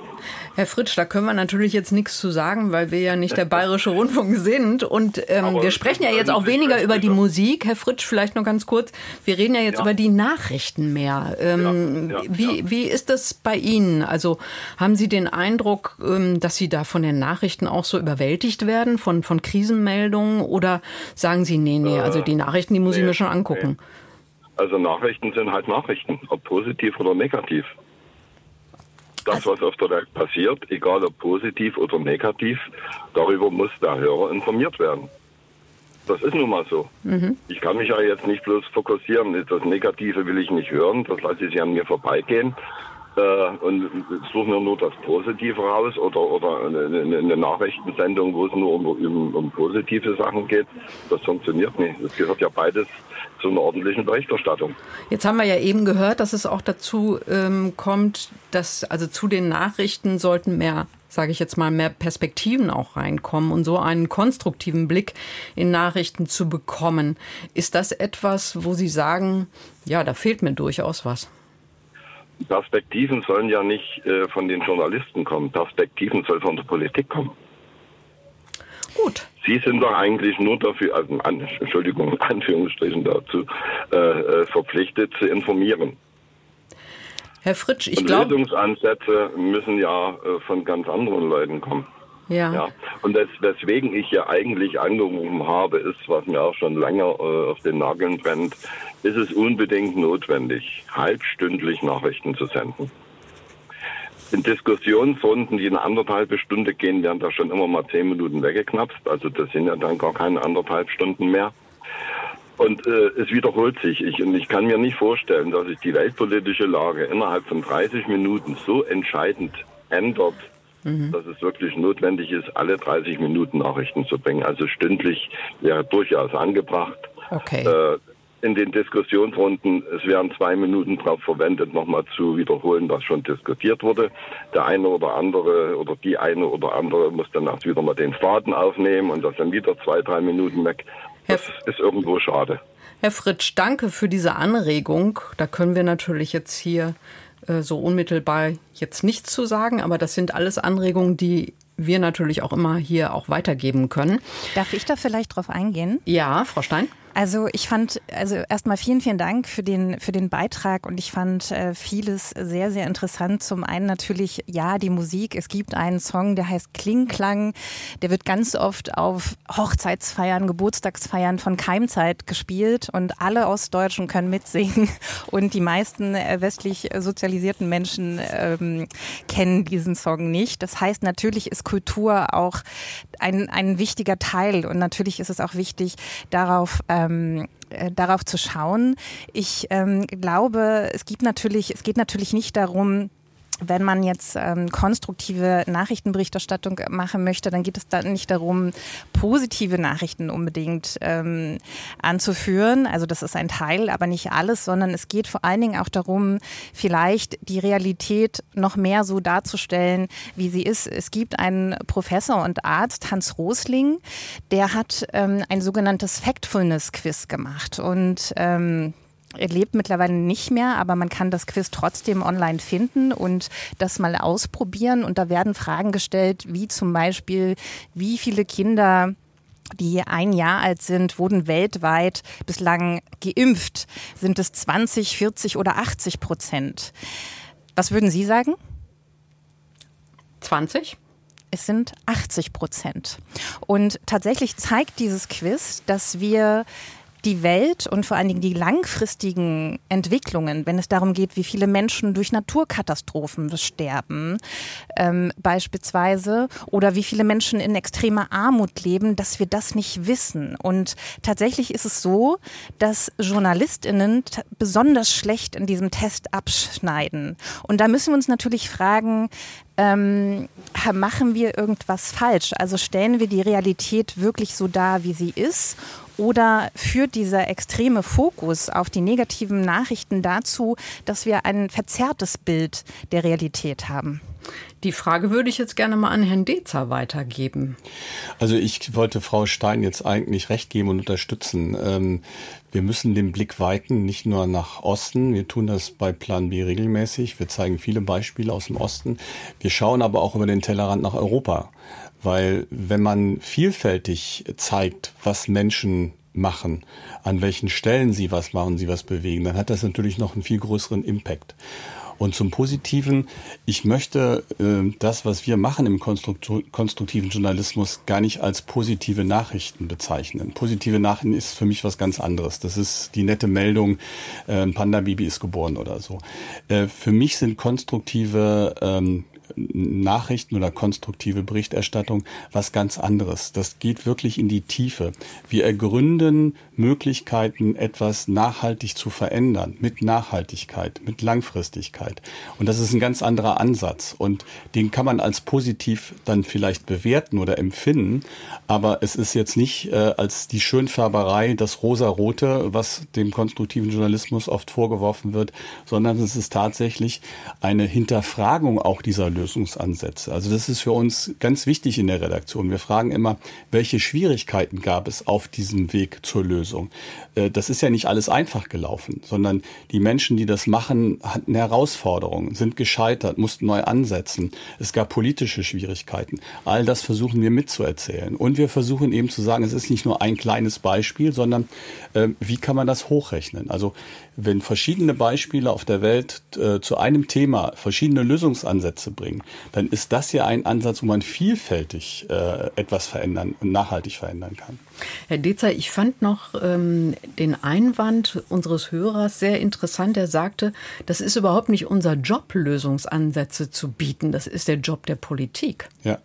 Herr Fritsch, da können wir natürlich jetzt nichts zu sagen, weil wir ja nicht der Bayerische Rundfunk sind. Und ähm, wir sprechen ja jetzt auch weniger über die Musik. Herr Fritsch, vielleicht nur ganz kurz. Wir reden ja jetzt ja. über die Nachrichten mehr. Ähm, ja, ja, wie, wie ist das bei Ihnen? Also haben Sie den Eindruck, ähm, dass Sie da von den Nachrichten auch so überwältigt werden, von, von Krisenmeldungen? Oder sagen Sie, nee, nee, also die Nachrichten, die muss nee, ich mir schon angucken? Nee. Also Nachrichten sind halt Nachrichten, ob positiv oder negativ das, also was auf der Welt passiert, egal ob positiv oder negativ, darüber muss der Hörer informiert werden. Das ist nun mal so. Mhm. Ich kann mich ja jetzt nicht bloß fokussieren, das Negative will ich nicht hören, das lasse ich an mir vorbeigehen. äh, und suchen wir nur das Positive raus oder, oder eine, eine Nachrichtensendung, wo es nur um, um, um, positive Sachen geht. Das funktioniert nicht. Es gehört ja beides zu einer ordentlichen Berichterstattung. Jetzt haben wir ja eben gehört, dass es auch dazu ähm, kommt, dass also zu den Nachrichten sollten mehr sage ich jetzt mal, mehr Perspektiven auch reinkommen und so einen konstruktiven Blick in Nachrichten zu bekommen. Ist das etwas, wo Sie sagen, ja, da fehlt mir durchaus was? Perspektiven sollen ja nicht äh, von den Journalisten kommen. Perspektiven soll von der Politik kommen. Gut. Sie sind doch eigentlich nur dafür, also an, Entschuldigung, Anführungsstrichen dazu, äh, äh, verpflichtet zu informieren. Herr Fritsch, ich glaube. Lösungsansätze müssen ja äh, von ganz anderen Leuten kommen. Ja. ja. Und das, weswegen ich ja eigentlich angerufen habe, ist, was mir auch schon länger äh, auf den Nageln brennt, ist es unbedingt notwendig, halbstündlich Nachrichten zu senden. In Diskussionsrunden, die eine anderthalbe Stunde gehen, werden da schon immer mal zehn Minuten weggeknapst. Also das sind ja dann gar keine anderthalb Stunden mehr. Und äh, es wiederholt sich. Ich, und ich kann mir nicht vorstellen, dass sich die weltpolitische Lage innerhalb von 30 Minuten so entscheidend ändert, mhm. dass es wirklich notwendig ist, alle 30 Minuten Nachrichten zu bringen. Also stündlich wäre durchaus angebracht. Okay. Äh, in den Diskussionsrunden, es werden zwei Minuten darauf verwendet, nochmal zu wiederholen, was schon diskutiert wurde. Der eine oder andere oder die eine oder andere muss dann auch wieder mal den Faden aufnehmen und das dann wieder zwei, drei Minuten weg. Das Herr ist irgendwo schade. Herr Fritsch, danke für diese Anregung. Da können wir natürlich jetzt hier äh, so unmittelbar jetzt nichts zu sagen, aber das sind alles Anregungen, die wir natürlich auch immer hier auch weitergeben können. Darf ich da vielleicht drauf eingehen? Ja, Frau Stein. Also ich fand, also erstmal vielen, vielen Dank für den, für den Beitrag und ich fand äh, vieles sehr, sehr interessant. Zum einen natürlich, ja, die Musik. Es gibt einen Song, der heißt Klingklang. Der wird ganz oft auf Hochzeitsfeiern, Geburtstagsfeiern von Keimzeit gespielt und alle Ostdeutschen können mitsingen und die meisten äh, westlich sozialisierten Menschen ähm, kennen diesen Song nicht. Das heißt, natürlich ist Kultur auch ein, ein wichtiger Teil und natürlich ist es auch wichtig, darauf äh, ähm, äh, darauf zu schauen. Ich ähm, glaube, es gibt natürlich, es geht natürlich nicht darum, wenn man jetzt ähm, konstruktive Nachrichtenberichterstattung machen möchte, dann geht es dann nicht darum, positive Nachrichten unbedingt ähm, anzuführen. Also das ist ein Teil, aber nicht alles, sondern es geht vor allen Dingen auch darum, vielleicht die Realität noch mehr so darzustellen, wie sie ist. Es gibt einen Professor und Arzt, Hans Rosling, der hat ähm, ein sogenanntes Factfulness-Quiz gemacht und ähm, lebt mittlerweile nicht mehr, aber man kann das Quiz trotzdem online finden und das mal ausprobieren. Und da werden Fragen gestellt, wie zum Beispiel, wie viele Kinder die ein Jahr alt sind, wurden weltweit bislang geimpft. Sind es 20, 40 oder 80 Prozent? Was würden Sie sagen? 20? Es sind 80 Prozent. Und tatsächlich zeigt dieses Quiz, dass wir die Welt und vor allen Dingen die langfristigen Entwicklungen, wenn es darum geht, wie viele Menschen durch Naturkatastrophen sterben, ähm, beispielsweise, oder wie viele Menschen in extremer Armut leben, dass wir das nicht wissen. Und tatsächlich ist es so, dass JournalistInnen besonders schlecht in diesem Test abschneiden. Und da müssen wir uns natürlich fragen, ähm, machen wir irgendwas falsch? Also stellen wir die Realität wirklich so dar, wie sie ist? Oder führt dieser extreme Fokus auf die negativen Nachrichten dazu, dass wir ein verzerrtes Bild der Realität haben? Die Frage würde ich jetzt gerne mal an Herrn Dezer weitergeben. Also ich wollte Frau Stein jetzt eigentlich recht geben und unterstützen. Ähm, wir müssen den Blick weiten, nicht nur nach Osten. Wir tun das bei Plan B regelmäßig. Wir zeigen viele Beispiele aus dem Osten. Wir schauen aber auch über den Tellerrand nach Europa. Weil wenn man vielfältig zeigt, was Menschen machen, an welchen Stellen sie was machen, sie was bewegen, dann hat das natürlich noch einen viel größeren Impact. Und zum Positiven, ich möchte äh, das, was wir machen im konstruktiven Journalismus, gar nicht als positive Nachrichten bezeichnen. Positive Nachrichten ist für mich was ganz anderes. Das ist die nette Meldung, äh, ein Panda-Baby ist geboren oder so. Äh, für mich sind konstruktive ähm, Nachrichten oder konstruktive Berichterstattung was ganz anderes. Das geht wirklich in die Tiefe. Wir ergründen Möglichkeiten, etwas nachhaltig zu verändern, mit Nachhaltigkeit, mit Langfristigkeit. Und das ist ein ganz anderer Ansatz. Und den kann man als positiv dann vielleicht bewerten oder empfinden. Aber es ist jetzt nicht äh, als die Schönfärberei, das Rosarote, was dem konstruktiven Journalismus oft vorgeworfen wird, sondern es ist tatsächlich eine Hinterfragung auch dieser Lösungsansätze. Also das ist für uns ganz wichtig in der Redaktion. Wir fragen immer, welche Schwierigkeiten gab es auf diesem Weg zur Lösung? Äh, das ist ja nicht alles einfach gelaufen, sondern die Menschen, die das machen, hatten Herausforderungen, sind gescheitert, mussten neu ansetzen. Es gab politische Schwierigkeiten. All das versuchen wir mitzuerzählen. Und wir versuchen eben zu sagen, es ist nicht nur ein kleines Beispiel, sondern äh, wie kann man das hochrechnen? Also wenn verschiedene Beispiele auf der Welt äh, zu einem Thema verschiedene Lösungsansätze bringen, dann ist das ja ein Ansatz, wo man vielfältig äh, etwas verändern und nachhaltig verändern kann. Herr Dezer, ich fand noch ähm, den Einwand unseres Hörers sehr interessant. Er sagte, das ist überhaupt nicht unser Job, Lösungsansätze zu bieten. Das ist der Job der Politik. Ja,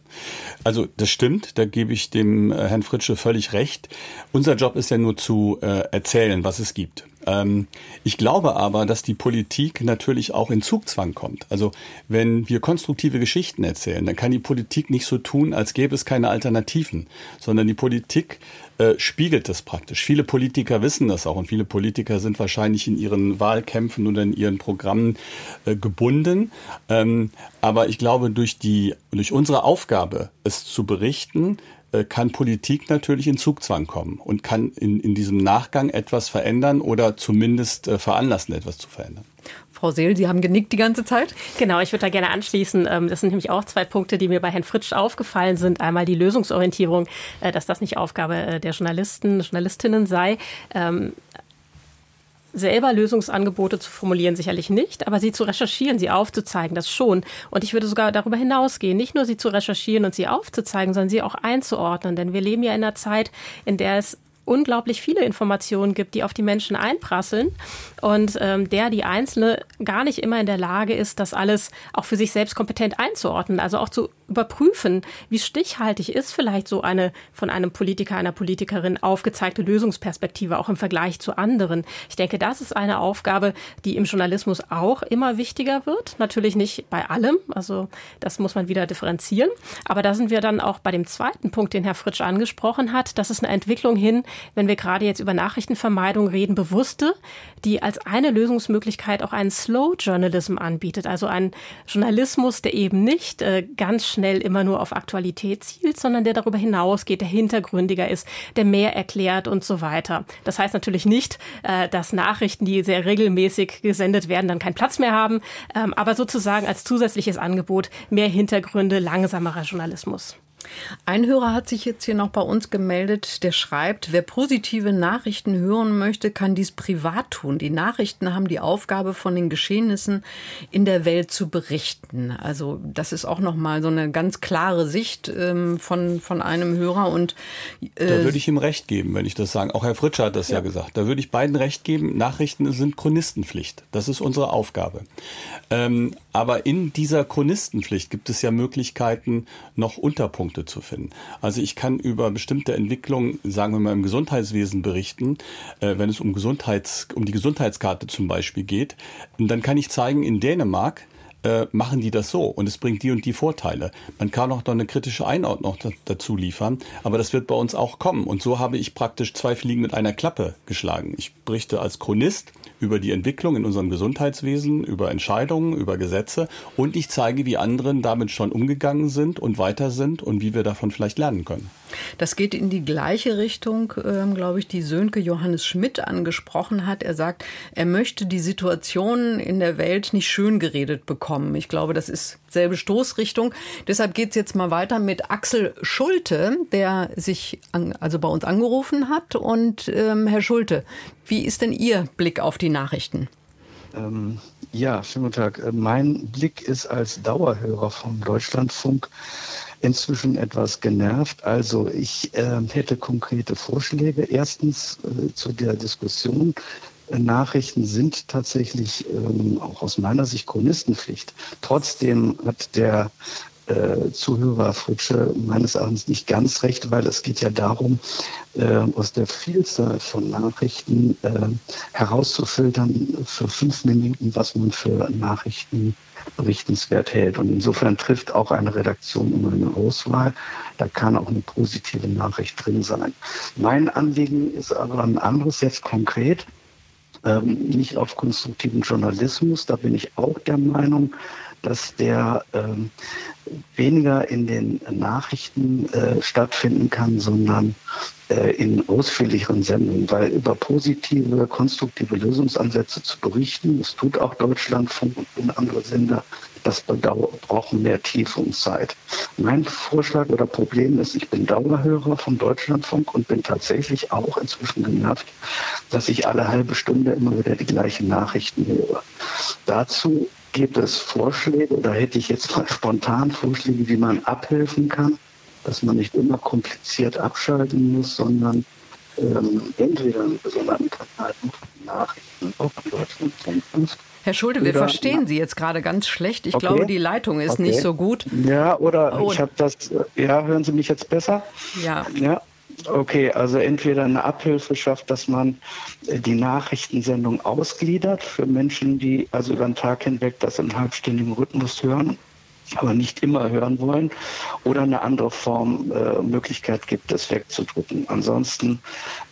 also das stimmt. Da gebe ich dem äh, Herrn Fritsche völlig recht. Unser Job ist ja nur zu äh, erzählen, was es gibt. Ähm, ich glaube aber, dass die Politik natürlich auch in Zugzwang kommt. Also wenn wir konstruktive Geschichten erzählen, dann kann die Politik nicht so tun, als gäbe es keine Alternativen, sondern die Politik äh, spiegelt das praktisch. Viele Politiker wissen das auch und viele Politiker sind wahrscheinlich in ihren Wahlkämpfen oder in ihren Programmen äh, gebunden. Ähm, aber ich glaube, durch die, durch unsere Aufgabe, es zu berichten, äh, kann Politik natürlich in Zugzwang kommen und kann in, in diesem Nachgang etwas verändern oder zumindest äh, veranlassen, etwas zu verändern. Frau Seel, Sie haben genickt die ganze Zeit. Genau, ich würde da gerne anschließen. Ähm, das sind nämlich auch zwei Punkte, die mir bei Herrn Fritsch aufgefallen sind. Einmal die Lösungsorientierung, äh, dass das nicht Aufgabe der Journalisten, Journalistinnen sei ähm, selber Lösungsangebote zu formulieren, sicherlich nicht, aber sie zu recherchieren, sie aufzuzeigen, das schon. Und ich würde sogar darüber hinausgehen, nicht nur sie zu recherchieren und sie aufzuzeigen, sondern sie auch einzuordnen. Denn wir leben ja in einer Zeit, in der es unglaublich viele Informationen gibt, die auf die Menschen einprasseln und ähm, der die Einzelne gar nicht immer in der Lage ist, das alles auch für sich selbst kompetent einzuordnen, also auch zu überprüfen, wie stichhaltig ist vielleicht so eine von einem Politiker, einer Politikerin aufgezeigte Lösungsperspektive auch im Vergleich zu anderen. Ich denke, das ist eine Aufgabe, die im Journalismus auch immer wichtiger wird. Natürlich nicht bei allem, also das muss man wieder differenzieren. Aber da sind wir dann auch bei dem zweiten Punkt, den Herr Fritsch angesprochen hat. Das ist eine Entwicklung hin, wenn wir gerade jetzt über Nachrichtenvermeidung reden, bewusste, die als eine Lösungsmöglichkeit auch einen Slow Journalism anbietet, also einen Journalismus, der eben nicht äh, ganz schnell immer nur auf Aktualität zielt, sondern der darüber hinausgeht, der hintergründiger ist, der mehr erklärt und so weiter. Das heißt natürlich nicht, äh, dass Nachrichten, die sehr regelmäßig gesendet werden, dann keinen Platz mehr haben, ähm, aber sozusagen als zusätzliches Angebot mehr Hintergründe, langsamerer Journalismus. Ein Hörer hat sich jetzt hier noch bei uns gemeldet, der schreibt, wer positive Nachrichten hören möchte, kann dies privat tun. Die Nachrichten haben die Aufgabe, von den Geschehnissen in der Welt zu berichten. Also das ist auch nochmal so eine ganz klare Sicht ähm, von, von einem Hörer. Und äh, Da würde ich ihm recht geben, wenn ich das sage. Auch Herr Fritscher hat das ja. ja gesagt. Da würde ich beiden recht geben. Nachrichten sind Chronistenpflicht. Das ist unsere Aufgabe. Ähm, aber in dieser Chronistenpflicht gibt es ja Möglichkeiten, noch Unterpunkte zu finden. Also ich kann über bestimmte Entwicklungen, sagen wir mal im Gesundheitswesen berichten, äh, wenn es um Gesundheits, um die Gesundheitskarte zum Beispiel geht. Und dann kann ich zeigen, in Dänemark äh, machen die das so und es bringt die und die Vorteile. Man kann auch noch eine kritische Einordnung dazu liefern, aber das wird bei uns auch kommen. Und so habe ich praktisch zwei Fliegen mit einer Klappe geschlagen. Ich berichte als Chronist über die Entwicklung in unserem Gesundheitswesen, über Entscheidungen, über Gesetze und ich zeige, wie anderen damit schon umgegangen sind und weiter sind und wie wir davon vielleicht lernen können. Das geht in die gleiche Richtung, ähm, glaube ich, die Sönke Johannes Schmidt angesprochen hat. Er sagt, er möchte die Situation in der Welt nicht schön geredet bekommen. Ich glaube, das ist selbe Stoßrichtung. Deshalb geht es jetzt mal weiter mit Axel Schulte, der sich an, also bei uns angerufen hat. Und ähm, Herr Schulte, wie ist denn Ihr Blick auf die Nachrichten? Ähm, ja, schönen guten Tag. Äh, mein Blick ist als Dauerhörer vom Deutschlandfunk inzwischen etwas genervt. Also ich äh, hätte konkrete Vorschläge. Erstens äh, zu der Diskussion Nachrichten sind tatsächlich ähm, auch aus meiner Sicht Chronistenpflicht. Trotzdem hat der äh, Zuhörer Fritsche meines Erachtens nicht ganz recht, weil es geht ja darum, äh, aus der Vielzahl von Nachrichten äh, herauszufiltern für fünf Minuten, was man für Nachrichten berichtenswert hält. Und insofern trifft auch eine Redaktion immer eine Auswahl. Da kann auch eine positive Nachricht drin sein. Mein Anliegen ist aber ein anderes jetzt konkret. Ähm, nicht auf konstruktiven Journalismus. Da bin ich auch der Meinung, dass der ähm, weniger in den Nachrichten äh, stattfinden kann, sondern äh, in ausführlicheren Sendungen, weil über positive, konstruktive Lösungsansätze zu berichten, das tut auch Deutschlandfunk und andere Sender, das brauchen mehr Tiefe und Zeit. Mein Vorschlag oder Problem ist, ich bin Dauerhörer vom Deutschlandfunk und bin tatsächlich auch inzwischen genervt, dass ich alle halbe Stunde immer wieder die gleichen Nachrichten höre. Dazu Gibt es Vorschläge oder hätte ich jetzt mal spontan Vorschläge, wie man abhelfen kann, dass man nicht immer kompliziert abschalten muss, sondern ähm, entweder einen besonderen Kanal Nachrichten auf Deutschland Herr Schulte, wir oder, verstehen Sie jetzt gerade ganz schlecht. Ich okay. glaube, die Leitung ist okay. nicht so gut. Ja, oder oh. ich habe das. Ja, hören Sie mich jetzt besser? Ja. Ja, Okay, also entweder eine Abhilfe schafft, dass man äh, die Nachrichtensendung ausgliedert für Menschen, die also über den Tag hinweg das in halbstündigen Rhythmus hören aber nicht immer hören wollen oder eine andere Form äh, Möglichkeit gibt, es wegzudrücken. Ansonsten,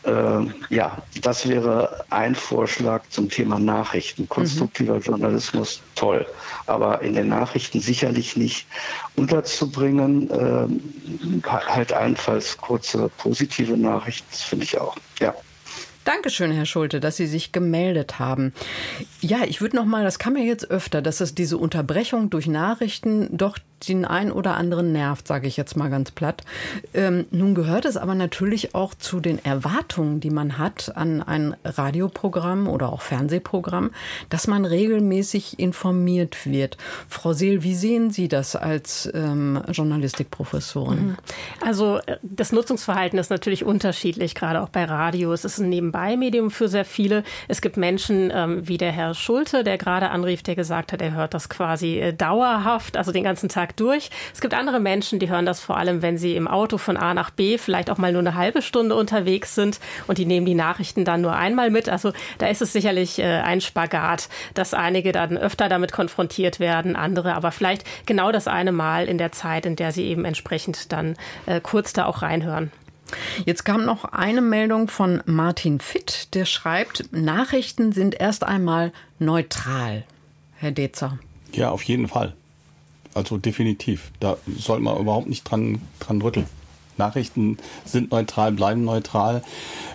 äh, ja, das wäre ein Vorschlag zum Thema Nachrichten. Konstruktiver mhm. Journalismus, toll, aber in den Nachrichten sicherlich nicht unterzubringen. Äh, halt allenfalls kurze positive Nachrichten, das finde ich auch. Ja. Dankeschön, Herr Schulte, dass Sie sich gemeldet haben. Ja, ich würde noch mal, das kam ja jetzt öfter, dass es diese Unterbrechung durch Nachrichten doch den einen oder anderen nervt, sage ich jetzt mal ganz platt. Ähm, nun gehört es aber natürlich auch zu den Erwartungen, die man hat an ein Radioprogramm oder auch Fernsehprogramm, dass man regelmäßig informiert wird. Frau Seel, wie sehen Sie das als ähm, Journalistikprofessorin? Mhm. Also äh, das Nutzungsverhalten ist natürlich unterschiedlich, gerade auch bei Radio. Es ist ein Nebenbei-Medium für sehr viele. Es gibt Menschen ähm, wie der Herr Schulte, der gerade anrief, der gesagt hat, er hört das quasi äh, dauerhaft, also den ganzen Tag Tag durch. Es gibt andere Menschen, die hören das vor allem, wenn sie im Auto von A nach B vielleicht auch mal nur eine halbe Stunde unterwegs sind und die nehmen die Nachrichten dann nur einmal mit. Also da ist es sicherlich äh, ein Spagat, dass einige dann öfter damit konfrontiert werden, andere aber vielleicht genau das eine Mal in der Zeit, in der sie eben entsprechend dann äh, kurz da auch reinhören. Jetzt kam noch eine Meldung von Martin Fitt, der schreibt, Nachrichten sind erst einmal neutral. Herr Dezer. Ja, auf jeden Fall. Also definitiv. Da soll man überhaupt nicht dran, dran rütteln. Nachrichten sind neutral, bleiben neutral.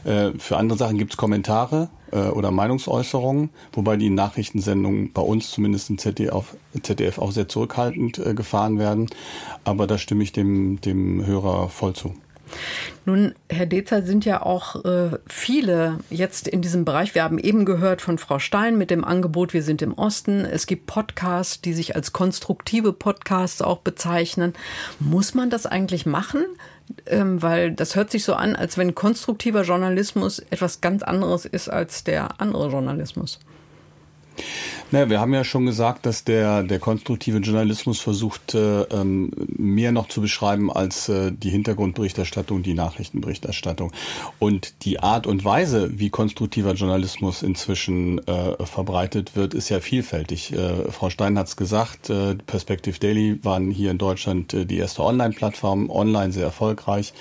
Äh, für andere Sachen gibt es Kommentare äh, oder Meinungsäußerungen, wobei die Nachrichtensendungen bei uns zumindest im ZDF, ZDF auch sehr zurückhaltend äh, gefahren werden. Aber da stimme ich dem, dem Hörer voll zu. Nun, Herr Dezer, sind ja auch äh, viele jetzt in diesem Bereich. Wir haben eben gehört von Frau Stein mit dem Angebot Wir sind im Osten. Es gibt Podcasts, die sich als konstruktive Podcasts auch bezeichnen. Muss man das eigentlich machen? Ähm, weil das hört sich so an, als wenn konstruktiver Journalismus etwas ganz anderes ist als der andere Journalismus. Naja, wir haben ja schon gesagt, dass der, der konstruktive Journalismus versucht, äh, ähm, mehr noch zu beschreiben als äh, die Hintergrundberichterstattung, die Nachrichtenberichterstattung. Und die Art und Weise, wie konstruktiver Journalismus inzwischen äh, verbreitet wird, ist ja vielfältig. Äh, Frau Stein hat es gesagt, äh, Perspective Daily waren hier in Deutschland äh, die erste Online-Plattform, online sehr erfolgreich.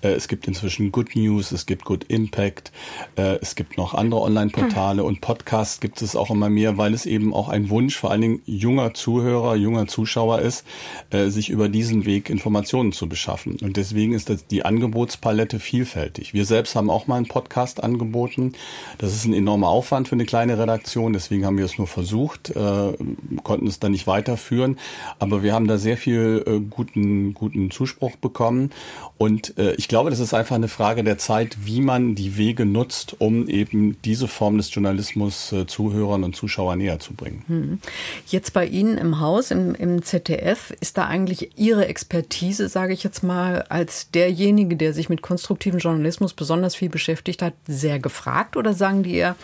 Äh, es gibt inzwischen Good News, es gibt Good Impact, äh, es gibt noch andere Online-Portale hm. und Podcasts gibt es auch immer mehr, weil es eben auch ein Wunsch vor allen Dingen junger Zuhörer, junger Zuschauer ist, äh, sich über diesen Weg Informationen zu beschaffen. Und deswegen ist das die Angebotspalette vielfältig. Wir selbst haben auch mal einen Podcast angeboten. Das ist ein enormer Aufwand für eine kleine Redaktion. Deswegen haben wir es nur versucht, äh, konnten es dann nicht weiterführen. Aber wir haben da sehr viel äh, guten, guten Zuspruch bekommen. Und äh, ich glaube, das ist einfach eine Frage der Zeit, wie man die Wege nutzt, um eben diese Form des Journalismus äh, Zuhörern und Zuschauern näher zu bringen. Hm. Jetzt bei Ihnen im Haus, im, im ZDF, ist da eigentlich Ihre Expertise, sage ich jetzt mal, als derjenige, der sich mit konstruktivem Journalismus besonders viel beschäftigt hat, sehr gefragt? Oder sagen die eher,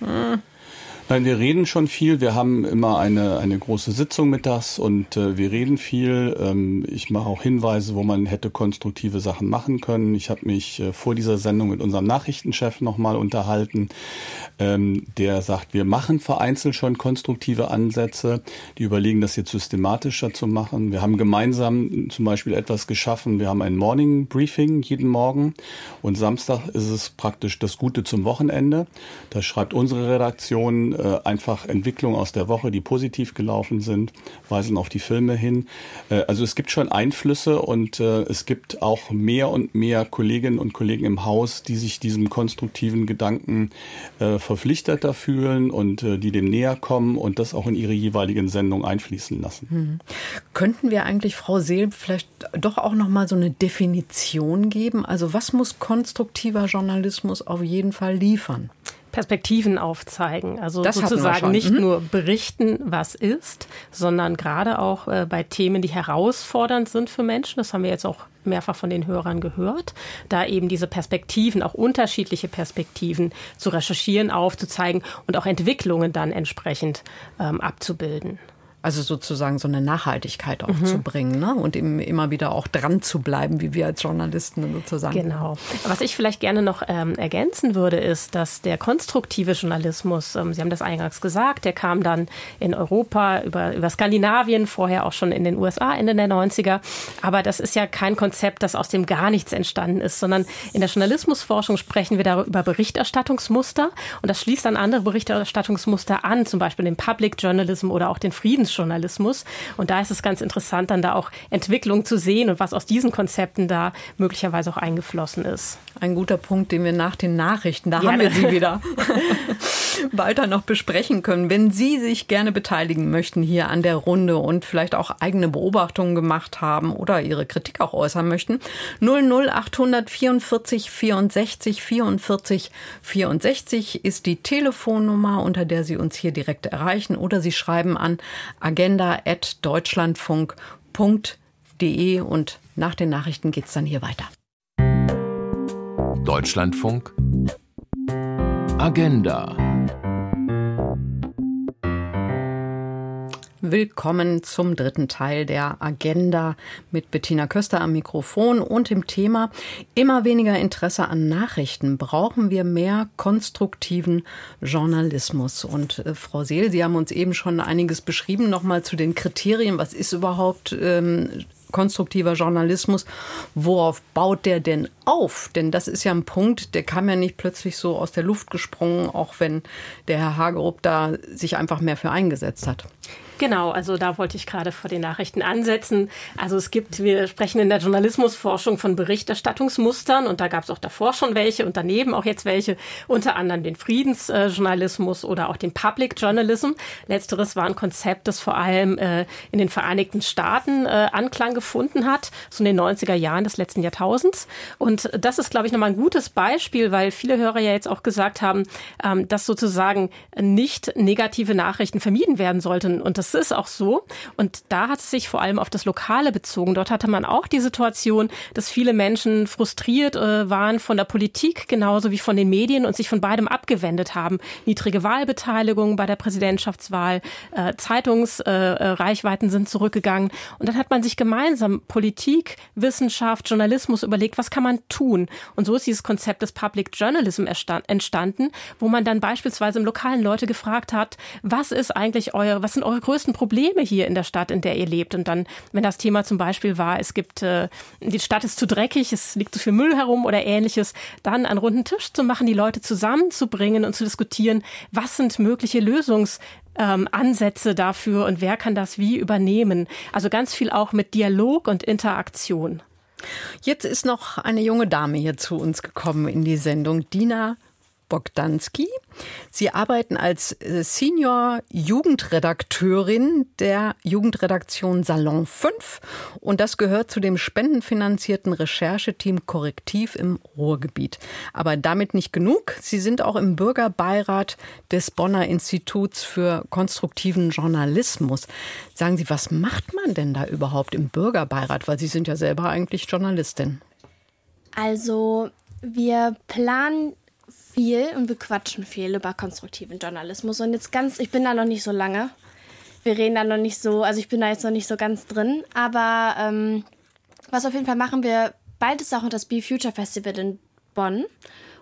Hm. Nein, wir reden schon viel. Wir haben immer eine, eine große Sitzung mittags und äh, wir reden viel. Ähm, ich mache auch Hinweise, wo man hätte konstruktive Sachen machen können. Ich habe mich äh, vor dieser Sendung mit unserem Nachrichtenchef nochmal unterhalten, ähm, der sagt, wir machen vereinzelt schon konstruktive Ansätze. Die überlegen, das jetzt systematischer zu machen. Wir haben gemeinsam zum Beispiel etwas geschaffen. Wir haben ein Morning Briefing jeden Morgen und Samstag ist es praktisch das Gute zum Wochenende. Da schreibt unsere Redaktion äh, einfach Entwicklungen aus der Woche, die positiv gelaufen sind, weisen auf die Filme hin. Äh, also es gibt schon Einflüsse und äh, es gibt auch mehr und mehr Kolleginnen und Kollegen im Haus, die sich diesem konstruktiven Gedanken äh, verpflichteter fühlen und äh, die dem näher kommen und das auch in ihre jeweiligen Sendungen einfließen lassen. Hm. Könnten wir eigentlich, Frau Seel, vielleicht doch auch noch mal so eine Definition geben? Also was muss konstruktiver Journalismus auf jeden Fall liefern? Perspektiven aufzeigen. Also das sozusagen nicht mhm. nur berichten, was ist, sondern gerade auch äh, bei Themen, die herausfordernd sind für Menschen. Das haben wir jetzt auch mehrfach von den Hörern gehört, da eben diese Perspektiven, auch unterschiedliche Perspektiven zu recherchieren, aufzuzeigen und auch Entwicklungen dann entsprechend ähm, abzubilden. Also sozusagen so eine Nachhaltigkeit auch mhm. zu bringen ne? und eben immer wieder auch dran zu bleiben, wie wir als Journalisten sozusagen. Genau. Was ich vielleicht gerne noch ähm, ergänzen würde, ist, dass der konstruktive Journalismus, ähm, Sie haben das eingangs gesagt, der kam dann in Europa über, über Skandinavien, vorher auch schon in den USA Ende der 90er. Aber das ist ja kein Konzept, das aus dem gar nichts entstanden ist, sondern in der Journalismusforschung sprechen wir darüber über Berichterstattungsmuster und das schließt dann andere Berichterstattungsmuster an, zum Beispiel den Public Journalism oder auch den Friedens Journalismus. Und da ist es ganz interessant, dann da auch Entwicklung zu sehen und was aus diesen Konzepten da möglicherweise auch eingeflossen ist. Ein guter Punkt, den wir nach den Nachrichten, da gerne. haben wir sie wieder, weiter noch besprechen können. Wenn Sie sich gerne beteiligen möchten hier an der Runde und vielleicht auch eigene Beobachtungen gemacht haben oder Ihre Kritik auch äußern möchten, 00844 64 44 64 ist die Telefonnummer, unter der Sie uns hier direkt erreichen oder Sie schreiben an agenda.deutschlandfunk.de und nach den Nachrichten geht es dann hier weiter. Deutschlandfunk Agenda Willkommen zum dritten Teil der Agenda mit Bettina Köster am Mikrofon und im Thema immer weniger Interesse an Nachrichten. Brauchen wir mehr konstruktiven Journalismus? Und äh, Frau Seel, Sie haben uns eben schon einiges beschrieben. Nochmal zu den Kriterien. Was ist überhaupt ähm, konstruktiver Journalismus, worauf baut der denn auf? Denn das ist ja ein Punkt, der kam ja nicht plötzlich so aus der Luft gesprungen, auch wenn der Herr Hagerup da sich einfach mehr für eingesetzt hat. Genau, also da wollte ich gerade vor den Nachrichten ansetzen. Also es gibt, wir sprechen in der Journalismusforschung von Berichterstattungsmustern und da gab es auch davor schon welche und daneben auch jetzt welche, unter anderem den Friedensjournalismus oder auch den Public Journalism. Letzteres war ein Konzept, das vor allem äh, in den Vereinigten Staaten äh, Anklang gefunden hat, so in den 90er Jahren des letzten Jahrtausends. Und das ist, glaube ich, nochmal ein gutes Beispiel, weil viele Hörer ja jetzt auch gesagt haben, ähm, dass sozusagen nicht negative Nachrichten vermieden werden sollten. Und das das ist auch so. Und da hat es sich vor allem auf das Lokale bezogen. Dort hatte man auch die Situation, dass viele Menschen frustriert äh, waren von der Politik genauso wie von den Medien und sich von beidem abgewendet haben. Niedrige Wahlbeteiligung bei der Präsidentschaftswahl, äh, Zeitungsreichweiten äh, sind zurückgegangen. Und dann hat man sich gemeinsam Politik, Wissenschaft, Journalismus überlegt, was kann man tun? Und so ist dieses Konzept des Public Journalism entstanden, wo man dann beispielsweise im lokalen Leute gefragt hat, was ist eigentlich euer, was sind eure größten größten Probleme hier in der Stadt, in der ihr lebt? Und dann, wenn das Thema zum Beispiel war, es gibt, äh, die Stadt ist zu dreckig, es liegt zu viel Müll herum oder ähnliches, dann einen runden Tisch zu machen, die Leute zusammenzubringen und zu diskutieren, was sind mögliche Lösungs ähm, Ansätze dafür und wer kann das wie übernehmen. Also ganz viel auch mit Dialog und Interaktion. Jetzt ist noch eine junge Dame hier zu uns gekommen in die Sendung, Dina Bogdanski. Sie arbeiten als äh, Senior Jugendredakteurin der Jugendredaktion Salon 5 und das gehört zu dem spendenfinanzierten Rechercheteam Korrektiv im Ruhrgebiet. Aber damit nicht genug. Sie sind auch im Bürgerbeirat des Bonner Instituts für konstruktiven Journalismus. Sagen Sie, was macht man denn da überhaupt im Bürgerbeirat? Weil Sie sind ja selber eigentlich Journalistin. Also wir planen viel und wir quatschen viel über konstruktiven Journalismus. Und jetzt ganz, ich bin da noch nicht so lange. Wir reden da noch nicht so, also ich bin da jetzt noch nicht so ganz drin. Aber ähm, was auf jeden Fall machen wir, bald ist auch das Be Future Festival in Bonn.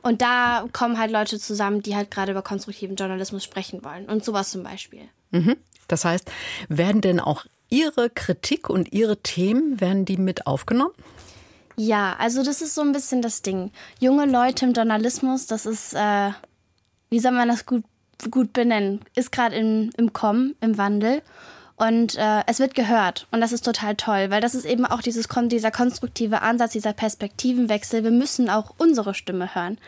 Und da kommen halt Leute zusammen, die halt gerade über konstruktiven Journalismus sprechen wollen. Und sowas zum Beispiel. Mhm. Das heißt, werden denn auch Ihre Kritik und Ihre Themen, werden die mit aufgenommen? Ja, also das ist so ein bisschen das Ding. Junge Leute im Journalismus, das ist, äh, wie soll man das gut, gut benennen, ist gerade im, Kommen, im Wandel. Und äh, es wird gehört. Und das ist total toll, weil das ist eben auch dieses, dieser konstruktive Ansatz, dieser Perspektivenwechsel. Wir müssen auch unsere Stimme hören.